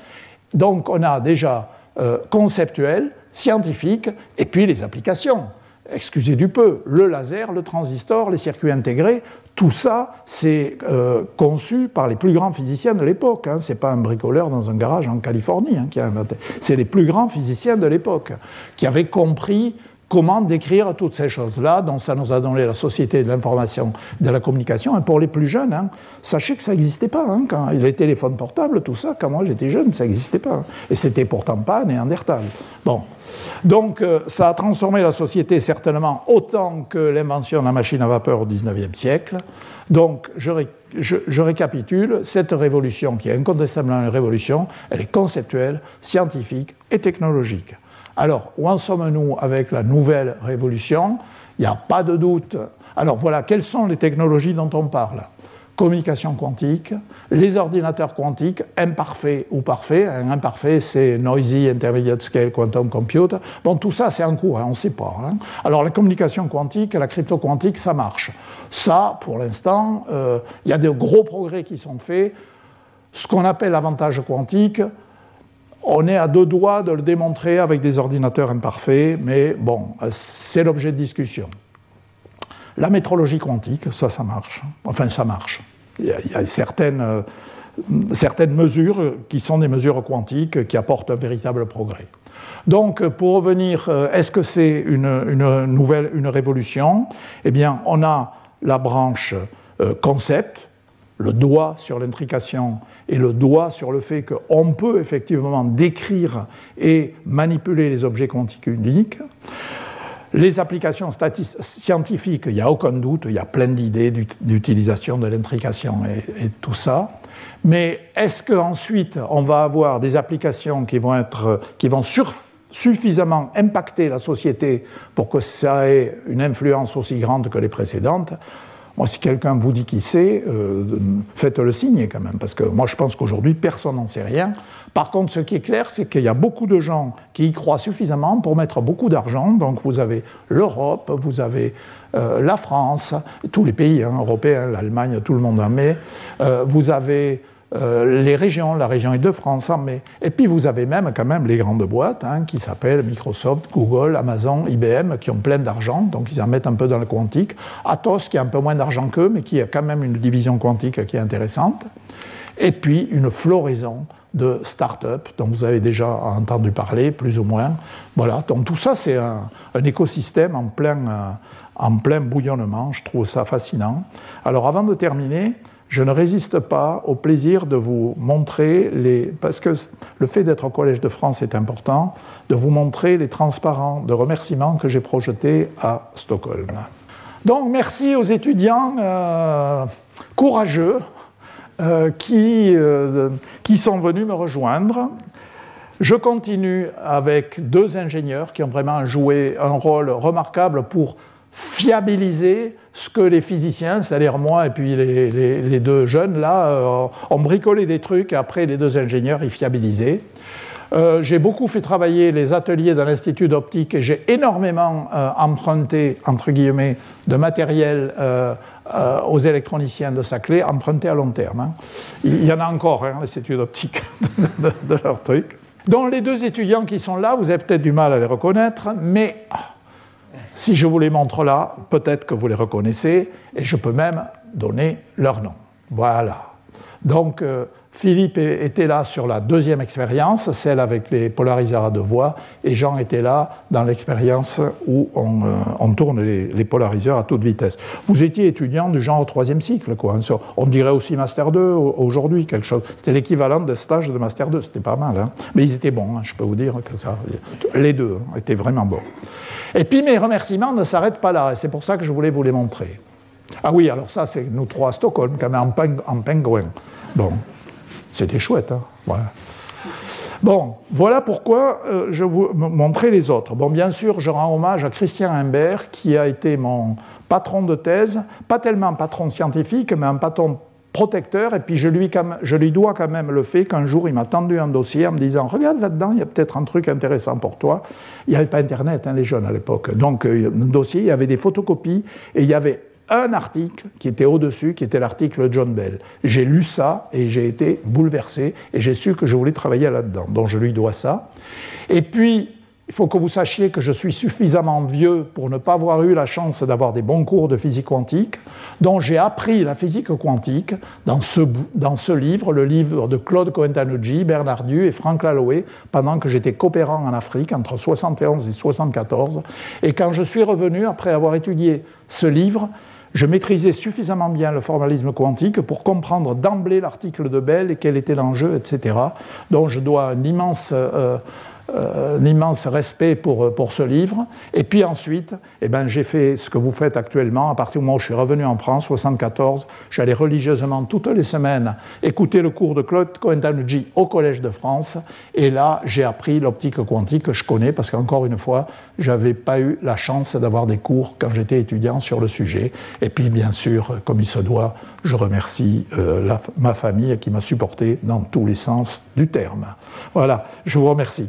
Donc, on a déjà euh, conceptuel, scientifique, et puis les applications excusez du peu, le laser, le transistor, les circuits intégrés, tout ça, c'est euh, conçu par les plus grands physiciens de l'époque. Hein. Ce n'est pas un bricoleur dans un garage en Californie hein, qui a inventé. C'est les plus grands physiciens de l'époque qui avaient compris comment décrire toutes ces choses-là, dont ça nous a donné la société de l'information, de la communication. Et pour les plus jeunes, hein, sachez que ça n'existait pas. Hein, les téléphones portables, tout ça, quand moi j'étais jeune, ça n'existait pas. Et c'était pourtant pas Néandertal. Bon. Donc euh, ça a transformé la société certainement autant que l'invention de la machine à vapeur au XIXe siècle. Donc je, récapitule, cette révolution, qui est incontestablement une révolution, elle est conceptuelle, scientifique et technologique. Alors, où en sommes-nous avec la nouvelle révolution? Il n'y a pas de doute. Alors voilà, quelles sont les technologies dont on parle? Communication quantique, les ordinateurs quantiques, imparfaits ou parfaits. Un imparfait, c'est Noisy Intermediate Scale Quantum Computer. Bon, tout ça, c'est en cours, hein, on ne sait pas. Hein. Alors, la communication quantique, la crypto quantique, ça marche. Ça, pour l'instant, euh, il y a de gros progrès qui sont faits. Ce qu'on appelle l'avantage quantique, on est à deux doigts de le démontrer avec des ordinateurs imparfaits, mais bon, c'est l'objet de discussion. La métrologie quantique, ça, ça marche. Enfin, ça marche. Il y a, certaines, euh, certaines mesures qui sont des mesures quantiques qui apportent un véritable progrès. Donc, pour revenir, euh, est-ce que c'est une, nouvelle, une révolution? Eh bien, on a la branche euh, concept, le doigt sur l'intrication et le doigt sur le fait qu'on peut effectivement décrire et manipuler les objets quantiques uniques. Les applications scientifiques, il n'y a aucun doute, il y a plein d'idées d'utilisation de l'intrication et, tout ça. Mais est-ce qu'ensuite on va avoir des applications qui vont, être, qui vont suffisamment impacter la société pour que ça ait une influence aussi grande que les précédentes? Moi, si quelqu'un vous dit qui sait, euh, faites-le signer quand même, parce que moi, je pense qu'aujourd'hui, personne n'en sait rien. Par contre, ce qui est clair, c'est qu'il y a beaucoup de gens qui y croient suffisamment pour mettre beaucoup d'argent. Donc, vous avez l'Europe, vous avez euh, la France, tous les pays hein, européens, l'Allemagne, tout le monde en met. Euh, vous avez euh, les régions, la région Île-de-France en met. Et puis vous avez même quand même les grandes boîtes hein, qui s'appellent Microsoft, Google, Amazon, IBM, qui ont plein d'argent, donc ils en mettent un peu dans le quantique. Atos qui a un peu moins d'argent qu'eux, mais qui a quand même une division quantique qui est intéressante. Et puis une floraison de start-up dont vous avez déjà entendu parler, plus ou moins. Voilà, donc tout ça, c'est un, écosystème en plein, euh, en plein bouillonnement. Je trouve ça fascinant. Alors, avant de terminer, je ne résiste pas au plaisir de vous montrer les. Parce que le fait d'être au Collège de France est important, de vous montrer les transparents de remerciements que j'ai projetés à Stockholm. Donc, merci aux étudiants euh, courageux qui, euh, qui sont venus me rejoindre. Je continue avec deux ingénieurs qui ont vraiment joué un rôle remarquable pour fiabiliser ce que les physiciens, c'est-à-dire moi et puis les, deux jeunes, là, euh, ont bricolé des trucs, et après les deux ingénieurs, ils fiabilisaient. Euh, j'ai beaucoup fait travailler les ateliers dans l'Institut d'optique et j'ai énormément euh, emprunté, entre guillemets, de matériel aux électroniciens de Saclay, emprunté à long terme. Hein. Il y en a encore, hein, l'Institut d'optique, de, de, leur truc. Donc les deux étudiants qui sont là, vous avez peut-être du mal à les reconnaître, mais si je vous les montre là, peut-être que vous les reconnaissez, et je peux même donner leur nom. Voilà. Donc, euh, Philippe était là sur la deuxième expérience, celle avec les polariseurs à deux voies, et Jean était là dans l'expérience où on, euh, tourne les, polariseurs à toute vitesse. Vous étiez étudiant du genre au troisième cycle, quoi. On dirait aussi Master 2 aujourd'hui, quelque chose. C'était l'équivalent des stages de Master 2, c'était pas mal. Hein. Mais ils étaient bons, hein, je peux vous dire que ça. Les deux hein, étaient vraiment bons. Et puis mes remerciements ne s'arrêtent pas là, et c'est pour ça que je voulais vous les montrer. Ah oui, alors ça, c'est nous trois à Stockholm, quand même, en, pingouin. Bon, c'était chouette, hein voilà. Bon, voilà pourquoi euh, je vous montrer les autres. Bon, bien sûr, je rends hommage à Christian Imbert, qui a été mon patron de thèse, pas tellement un patron scientifique, mais un patron protecteur, et puis je lui, je lui dois quand même le fait qu'un jour il m'a tendu un dossier en me disant Regarde là-dedans, il y a peut-être un truc intéressant pour toi. Il n'y avait pas Internet, hein, les jeunes à l'époque. Donc, euh, dossier, il y avait des photocopies et il y avait un article qui était au-dessus, qui était l'article John Bell. J'ai lu ça et j'ai été bouleversé et j'ai su que je voulais travailler là-dedans. Donc, je lui dois ça. Et puis, il faut que vous sachiez que je suis suffisamment vieux pour ne pas avoir eu la chance d'avoir des bons cours de physique quantique, dont j'ai appris la physique quantique dans ce, dans ce livre, le livre de Claude Cohen-Tanucci, Bernard Dieu et Franck Laloé, pendant que j'étais coopérant en Afrique entre 71 et 74. Et quand je suis revenu, après avoir étudié ce livre, je maîtrisais suffisamment bien le formalisme quantique pour comprendre d'emblée l'article de Bell et quel était l'enjeu, etc. Donc je dois un immense euh, euh, un immense respect pour, pour ce livre. Et puis ensuite, eh ben, j'ai fait ce que vous faites actuellement. À partir du moment où je suis revenu en France, 74, j'allais religieusement toutes les semaines écouter le cours de Claude cohen au Collège de France. Et là, j'ai appris l'optique quantique que je connais parce qu'encore une fois, j'avais pas eu la chance d'avoir des cours quand j'étais étudiant sur le sujet. Et puis, bien sûr, comme il se doit, je remercie euh, ma famille qui m'a supporté dans tous les sens du terme. Voilà, je vous remercie.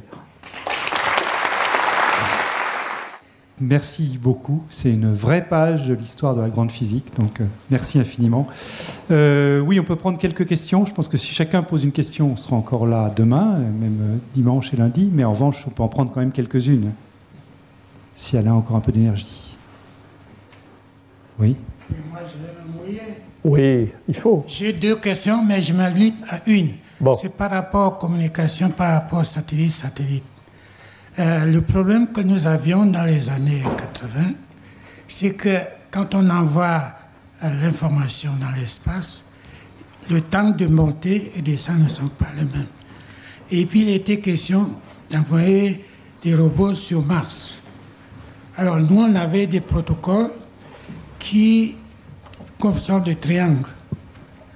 Merci beaucoup. C'est une vraie page de l'histoire de la grande physique, donc euh, merci infiniment. Euh, oui, on peut prendre quelques questions. Je pense que si chacun pose une question, on sera encore là demain, même dimanche et lundi, mais en revanche, on peut en prendre quand même quelques-unes, si elle a encore un peu d'énergie. Oui Moi, je vais me mouiller. Oui, il faut. J'ai deux questions, mais je m'invite à une. C'est par rapport aux communications, par rapport aux satellites, satellites. Euh, le problème que nous avions dans les années 80, c'est que quand on envoie euh, l'information dans l'espace, le temps de monter et descendre ne sont pas les mêmes. Et puis il était question d'envoyer des robots sur Mars. Alors nous, on avait des protocoles qui, comme sorte de triangle,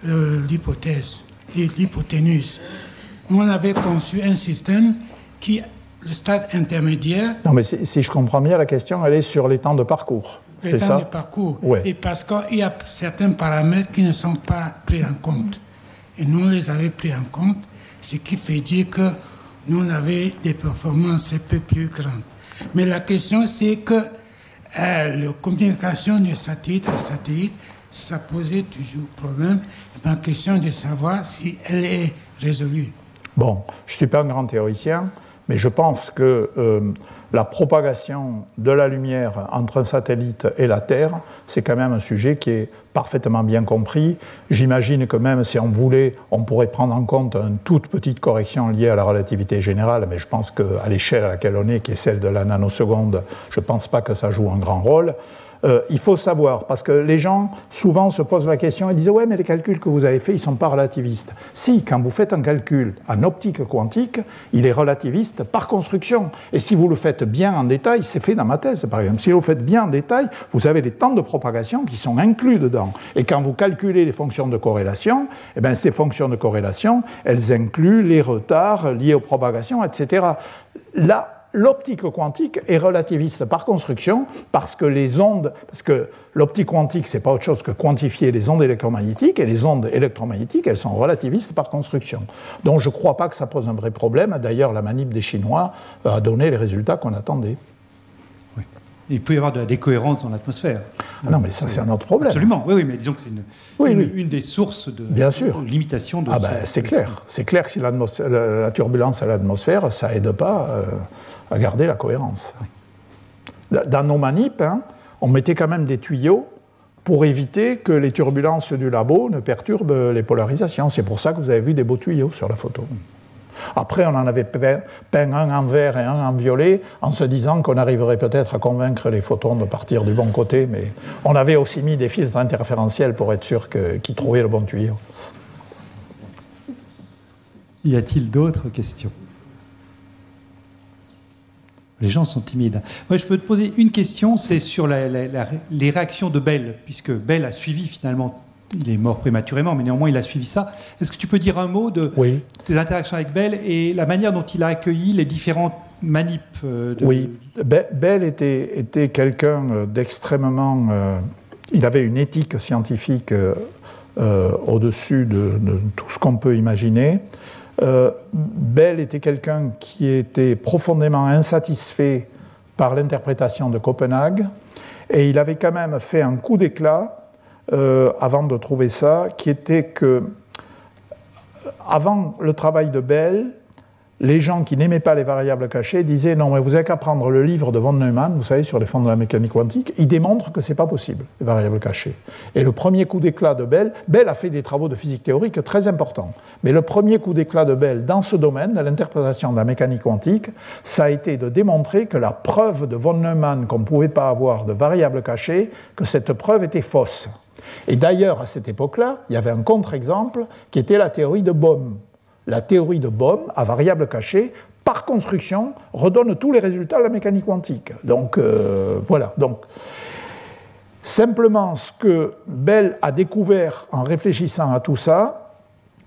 l'hypothèse, l'hypoténuse. Nous, on avait conçu un système qui le stade intermédiaire. Non, mais si, je comprends bien, la question, elle est sur les temps de parcours. Les temps de parcours. Et parce qu'il y a certains paramètres qui ne sont pas pris en compte. Et nous, on les avait pris en compte, ce qui fait dire que nous, on avait des performances un peu plus grandes. Mais la question, c'est que euh, la communication de satellite à satellite, ça posait toujours problème. Et la question de savoir si elle est résolue. Bon, je ne suis pas un grand théoricien. Mais je pense que euh, la propagation de la lumière entre un satellite et la Terre, c'est quand même un sujet qui est parfaitement bien compris. J'imagine que même si on voulait, on pourrait prendre en compte une toute petite correction liée à la relativité générale, mais je pense qu'à l'échelle à laquelle on est, qui est celle de la nanoseconde, je ne pense pas que ça joue un grand rôle. Euh, il faut savoir, parce que les gens souvent se posent la question et disent Ouais, mais les calculs que vous avez faits, ils ne sont pas relativistes. Si, quand vous faites un calcul en optique quantique, il est relativiste par construction. Et si vous le faites bien en détail, c'est fait dans ma thèse par exemple, si vous le faites bien en détail, vous avez des temps de propagation qui sont inclus dedans. Et quand vous calculez les fonctions de corrélation, eh bien, ces fonctions de corrélation, elles incluent les retards liés aux propagations, etc. Là, l'optique quantique est relativiste par construction parce que les ondes, parce que l'optique quantique, c'est pas autre chose que quantifier les ondes électromagnétiques, et les ondes électromagnétiques, elles sont relativistes par construction. Donc je ne crois pas que ça pose un vrai problème. D'ailleurs, la manip des Chinois a donné les résultats qu'on attendait. Oui. Il peut y avoir de la décohérence dans l'atmosphère. Ah non, mais ça, c'est un autre problème. Absolument, oui, oui mais disons que c'est une, une, des sources de, Bien sûr. limitation de. Ah, ben, c'est clair. C'est clair que si la, turbulence à l'atmosphère, ça aide pas. Euh, à garder la cohérence. Dans nos manips, hein, on mettait quand même des tuyaux pour éviter que les turbulences du labo ne perturbent les polarisations. C'est pour ça que vous avez vu des beaux tuyaux sur la photo. Après, on en avait peint un en vert et un en violet, en se disant qu'on arriverait peut-être à convaincre les photons de partir du bon côté, mais on avait aussi mis des filtres interférentiels pour être sûr qu'ils trouvaient le bon tuyau. Y a-t-il d'autres questions? Les gens sont timides. Moi, je peux te poser une question, c'est sur les réactions de Bell, puisque Bell a suivi finalement, il est mort prématurément, mais néanmoins il a suivi ça. Est-ce que tu peux dire un mot de tes interactions avec Bell et la manière dont il a accueilli les différentes manips euh, Oui, Bell était, était quelqu'un euh, d'extrêmement... Euh, il avait une éthique scientifique au-dessus de, de, tout ce qu'on peut imaginer. Euh, Bell était quelqu'un qui était profondément insatisfait par l'interprétation de Copenhague, et il avait quand même fait un coup d'éclat euh, avant de trouver ça, qui était que, avant le travail de Bell, les gens qui n'aimaient pas les variables cachées disaient non, mais vous n'avez qu'à prendre le livre de von Neumann, vous savez, sur les fonds de la mécanique quantique, il démontre que ce n'est pas possible, les variables cachées. Et le premier coup d'éclat de Bell, Bell a fait des travaux de physique théorique très importants, mais le premier coup d'éclat de Bell dans ce domaine, de l'interprétation de la mécanique quantique, ça a été de démontrer que la preuve de von Neumann qu'on ne pouvait pas avoir de variables cachées, que cette preuve était fausse. Et d'ailleurs, à cette époque-là, il y avait un contre-exemple qui était la théorie de Bohm la théorie de Bohm à variable cachée, par construction, redonne tous les résultats de la mécanique quantique. Donc euh, voilà. Donc, simplement, ce que Bell a découvert en réfléchissant à tout ça,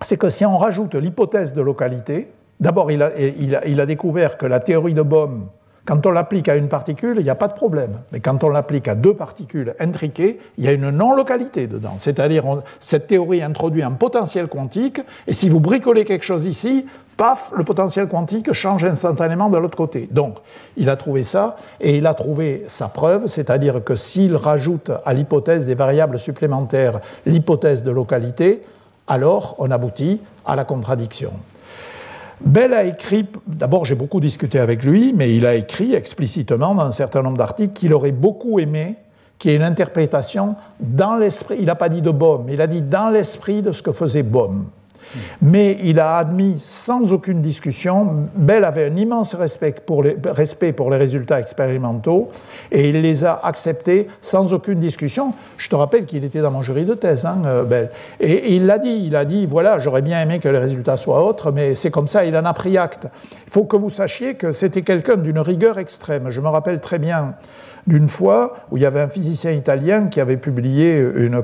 c'est que si on rajoute l'hypothèse de localité, d'abord il a, il a découvert que la théorie de Bohm quand on l'applique à une particule, il n'y a pas de problème. Mais quand on l'applique à deux particules intriquées, il y a une non-localité dedans. C'est-à-dire, cette théorie introduit un potentiel quantique, et si vous bricolez quelque chose ici, paf, le potentiel quantique change instantanément de l'autre côté. Donc, il a trouvé ça, et il a trouvé sa preuve, c'est-à-dire que s'il rajoute à l'hypothèse des variables supplémentaires l'hypothèse de localité, alors on aboutit à la contradiction. Bell a écrit, d'abord j'ai beaucoup discuté avec lui, mais il a écrit explicitement dans un certain nombre d'articles qu'il aurait beaucoup aimé qu'il y ait une interprétation dans l'esprit, il n'a pas dit de Bohm, il a dit dans l'esprit de ce que faisait Bohm. Mais il a admis sans aucune discussion, Bell avait un immense respect pour, les, résultats expérimentaux et il les a acceptés sans aucune discussion. Je te rappelle qu'il était dans mon jury de thèse, hein, euh, Bell. Et, il l'a dit, il a dit, voilà, j'aurais bien aimé que les résultats soient autres, mais c'est comme ça, il en a pris acte. Il faut que vous sachiez que c'était quelqu'un d'une rigueur extrême. Je me rappelle très bien d'une fois où il y avait un physicien italien qui avait publié une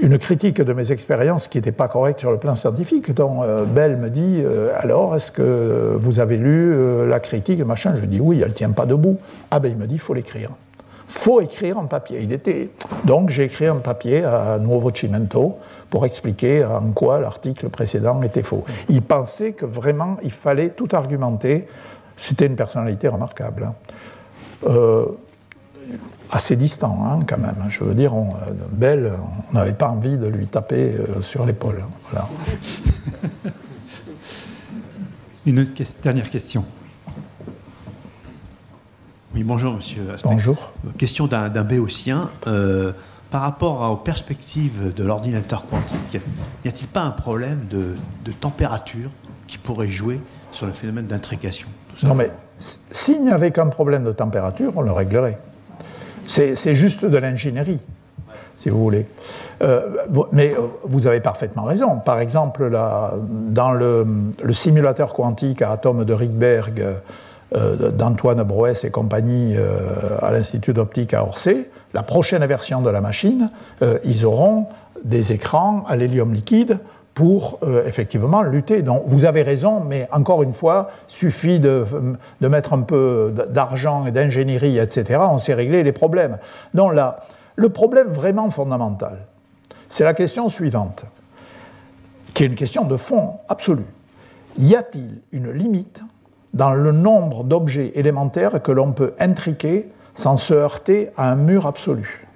une critique de mes expériences qui n'était pas correcte sur le plan scientifique. Donc euh, Bell me dit euh, alors est-ce que vous avez lu euh, la critique machin? Je dis oui, elle ne tient pas debout. Ah ben il me dit il faut l'écrire. faut écrire en papier. Il était donc j'ai écrit un papier à Nuovo Cimento pour expliquer en quoi l'article précédent était faux. Il pensait que vraiment il fallait tout argumenter. C'était une personnalité remarquable. Hein assez distant hein, quand même. Je veux dire, on, euh, Belle, on n'avait pas envie de lui taper euh, sur l'épaule. Voilà. Une dernière question. Oui, bonjour Monsieur. Bonjour. Euh, question d'un béotien. par rapport aux perspectives de l'ordinateur quantique, n'y a-t-il pas un problème de, de, température qui pourrait jouer sur le phénomène d'intrication Non, mais s'il n'y avait qu'un problème de température, on le réglerait. C'est juste de l'ingénierie, si vous voulez. Euh, mais euh, vous avez parfaitement raison. Par exemple, dans le, simulateur quantique à atomes de Rydberg euh, d'Antoine Broès et compagnie à l'Institut d'optique à Orsay, la prochaine version de la machine, ils auront des écrans à l'hélium liquide pour euh, effectivement lutter. Donc vous avez raison, mais encore une fois, suffit de, mettre un peu d'argent et d'ingénierie, etc. On sait régler les problèmes. Donc là, le problème vraiment fondamental, c'est la question suivante, qui est une question de fond absolue. Y a-t-il une limite dans le nombre d'objets élémentaires que l'on peut intriquer sans se heurter à un mur absolu?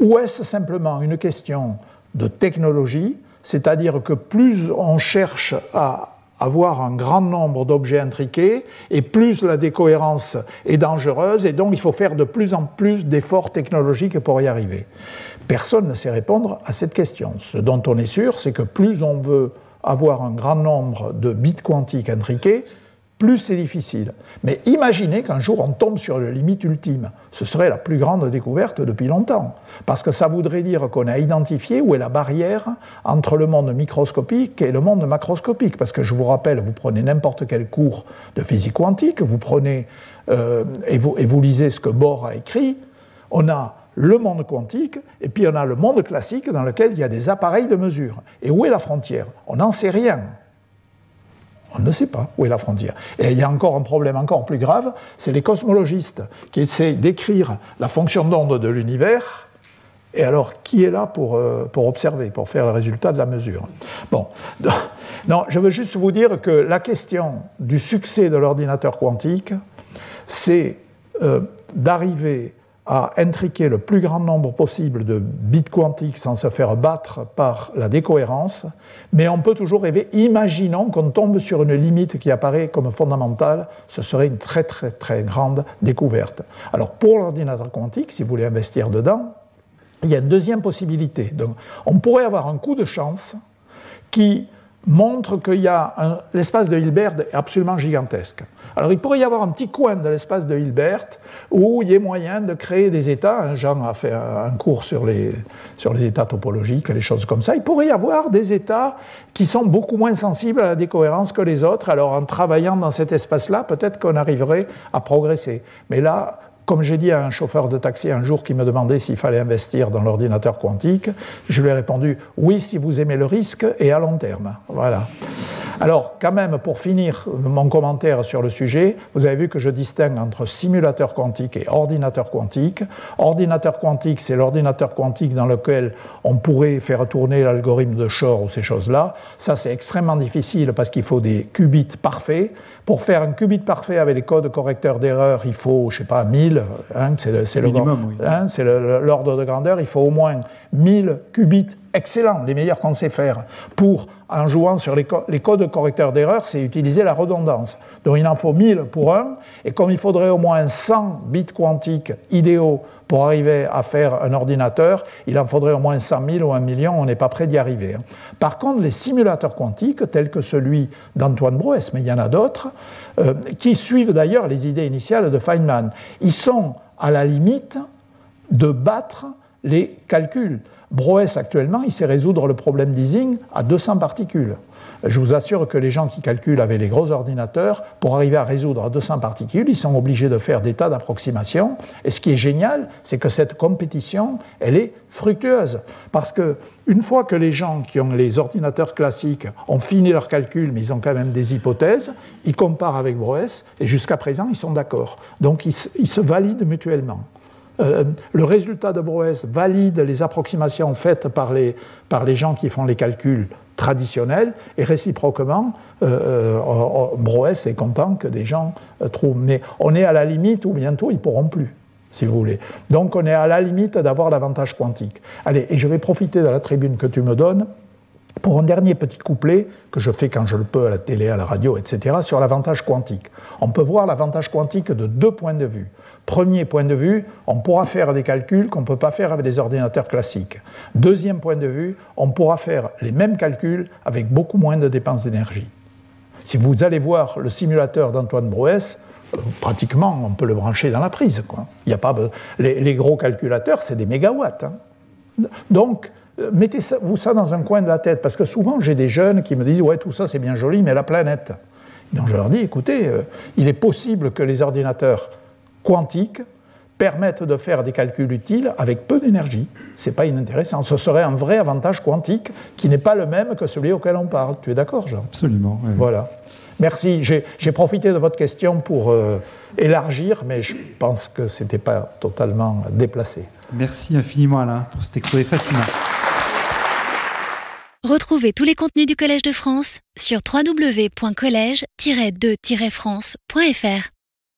Ou est-ce simplement une question de technologie c'est-à-dire que plus on cherche à avoir un grand nombre d'objets intriqués, et plus la décohérence est dangereuse, et donc il faut faire de plus en plus d'efforts technologiques pour y arriver. Personne ne sait répondre à cette question. Ce dont on est sûr, c'est que plus on veut avoir un grand nombre de bits quantiques intriqués, plus c'est difficile. Mais imaginez qu'un jour on tombe sur la limite ultime. Ce serait la plus grande découverte depuis longtemps. Parce que ça voudrait dire qu'on a identifié où est la barrière entre le monde microscopique et le monde macroscopique. Parce que je vous rappelle, vous prenez n'importe quel cours de physique quantique, vous prenez euh, et, vous, et vous lisez ce que Bohr a écrit, on a le monde quantique, et puis on a le monde classique dans lequel il y a des appareils de mesure. Et où est la frontière? On n'en sait rien. On ne sait pas où est la frontière. Et il y a encore un problème encore plus grave, c'est les cosmologistes qui essaient d'écrire la fonction d'onde de l'univers. Et alors, qui est là pour, euh, pour observer, pour faire le résultat de la mesure? Bon, non, je veux juste vous dire que la question du succès de l'ordinateur quantique, c'est euh, d'arriver à intriquer le plus grand nombre possible de bits quantiques sans se faire battre par la décohérence, mais on peut toujours rêver, imaginons qu'on tombe sur une limite qui apparaît comme fondamentale, ce serait une très très très grande découverte. Alors pour l'ordinateur quantique, si vous voulez investir dedans, il y a une deuxième possibilité. On pourrait avoir un coup de chance qui montre qu'il y a l'espace de Hilbert absolument gigantesque. Alors il pourrait y avoir un petit coin de l'espace de Hilbert où il y ait moyen de créer des états. Jean a fait un cours sur les, sur les états topologiques, les choses comme ça. Il pourrait y avoir des états qui sont beaucoup moins sensibles à la décohérence que les autres. Alors en travaillant dans cet espace-là, peut-être qu'on arriverait à progresser. Mais là, comme j'ai dit à un chauffeur de taxi un jour qui me demandait s'il fallait investir dans l'ordinateur quantique, je lui ai répondu oui si vous aimez le risque et à long terme. Voilà. Alors, quand même, pour finir mon commentaire sur le sujet, vous avez vu que je distingue entre simulateur quantique et ordinateur quantique. Ordinateur quantique, c'est l'ordinateur quantique dans lequel on pourrait faire tourner l'algorithme de Shor ou ces choses-là. Ça, c'est extrêmement difficile parce qu'il faut des qubits parfaits. Pour faire un qubit parfait avec les codes correcteurs d'erreur, il faut, je sais pas, 1000, hein, c'est l'ordre de grandeur, il faut au moins 1000 qubits excellents, les meilleurs qu'on sait faire, pour, en jouant sur les, codes correcteurs d'erreur, c'est utiliser la redondance. Donc il en faut 1000 pour un, et comme il faudrait au moins 100 bits quantiques idéaux pour arriver à faire un ordinateur, il en faudrait au moins 100 000 ou 1 million, on n'est pas prêt d'y arriver. Hein. Par contre, les simulateurs quantiques, tels que celui d'Antoine Brouès, mais il y en a d'autres, euh, qui suivent d'ailleurs les idées initiales de Feynman, ils sont à la limite de battre les calculs. Broes, actuellement, il sait résoudre le problème d'Ising à 200 particules. Je vous assure que les gens qui calculent avec les gros ordinateurs, pour arriver à résoudre à 200 particules, ils sont obligés de faire des tas d'approximations. Et ce qui est génial, c'est que cette compétition, elle est fructueuse. Parce que une fois que les gens qui ont les ordinateurs classiques ont fini leurs calculs, mais ils ont quand même des hypothèses, ils comparent avec Broes, et jusqu'à présent, ils sont d'accord. Donc, ils se valident mutuellement. Euh, le résultat de Broès valide les approximations faites par les, par les gens qui font les calculs traditionnels et réciproquement, euh, euh Broès est content que des gens euh, trouvent. Mais on est à la limite où bientôt ils ne pourront plus, si vous voulez. Donc on est à la limite d'avoir l'avantage quantique. Allez, et je vais profiter de la tribune que tu me donnes pour un dernier petit couplet que je fais quand je le peux à la télé, à la radio, etc., sur l'avantage quantique. On peut voir l'avantage quantique de deux points de vue. Premier point de vue, on pourra faire des calculs qu'on ne peut pas faire avec des ordinateurs classiques. Deuxième point de vue, on pourra faire les mêmes calculs avec beaucoup moins de dépenses d'énergie. Si vous allez voir le simulateur d'Antoine Brouès, euh, pratiquement on peut le brancher dans la prise. Il y a pas, les, gros calculateurs, c'est des mégawatts. Hein. Donc, euh, mettez-vous ça dans un coin de la tête, parce que souvent j'ai des jeunes qui me disent Ouais, tout ça c'est bien joli, mais la planète. Donc je leur dis Écoutez, euh, il est possible que les ordinateurs quantiques permettent de faire des calculs utiles avec peu d'énergie. Ce n'est pas inintéressant. Ce serait un vrai avantage quantique qui n'est pas le même que celui auquel on parle. Tu es d'accord, Jean? Absolument. Voilà. Merci. J'ai profité de votre question pour euh, élargir, mais je pense que ce n'était pas totalement déplacé. Merci infiniment, Alain, pour cet exposé fascinant. Retrouvez tous les contenus du Collège de France sur www.colège-2-france.fr.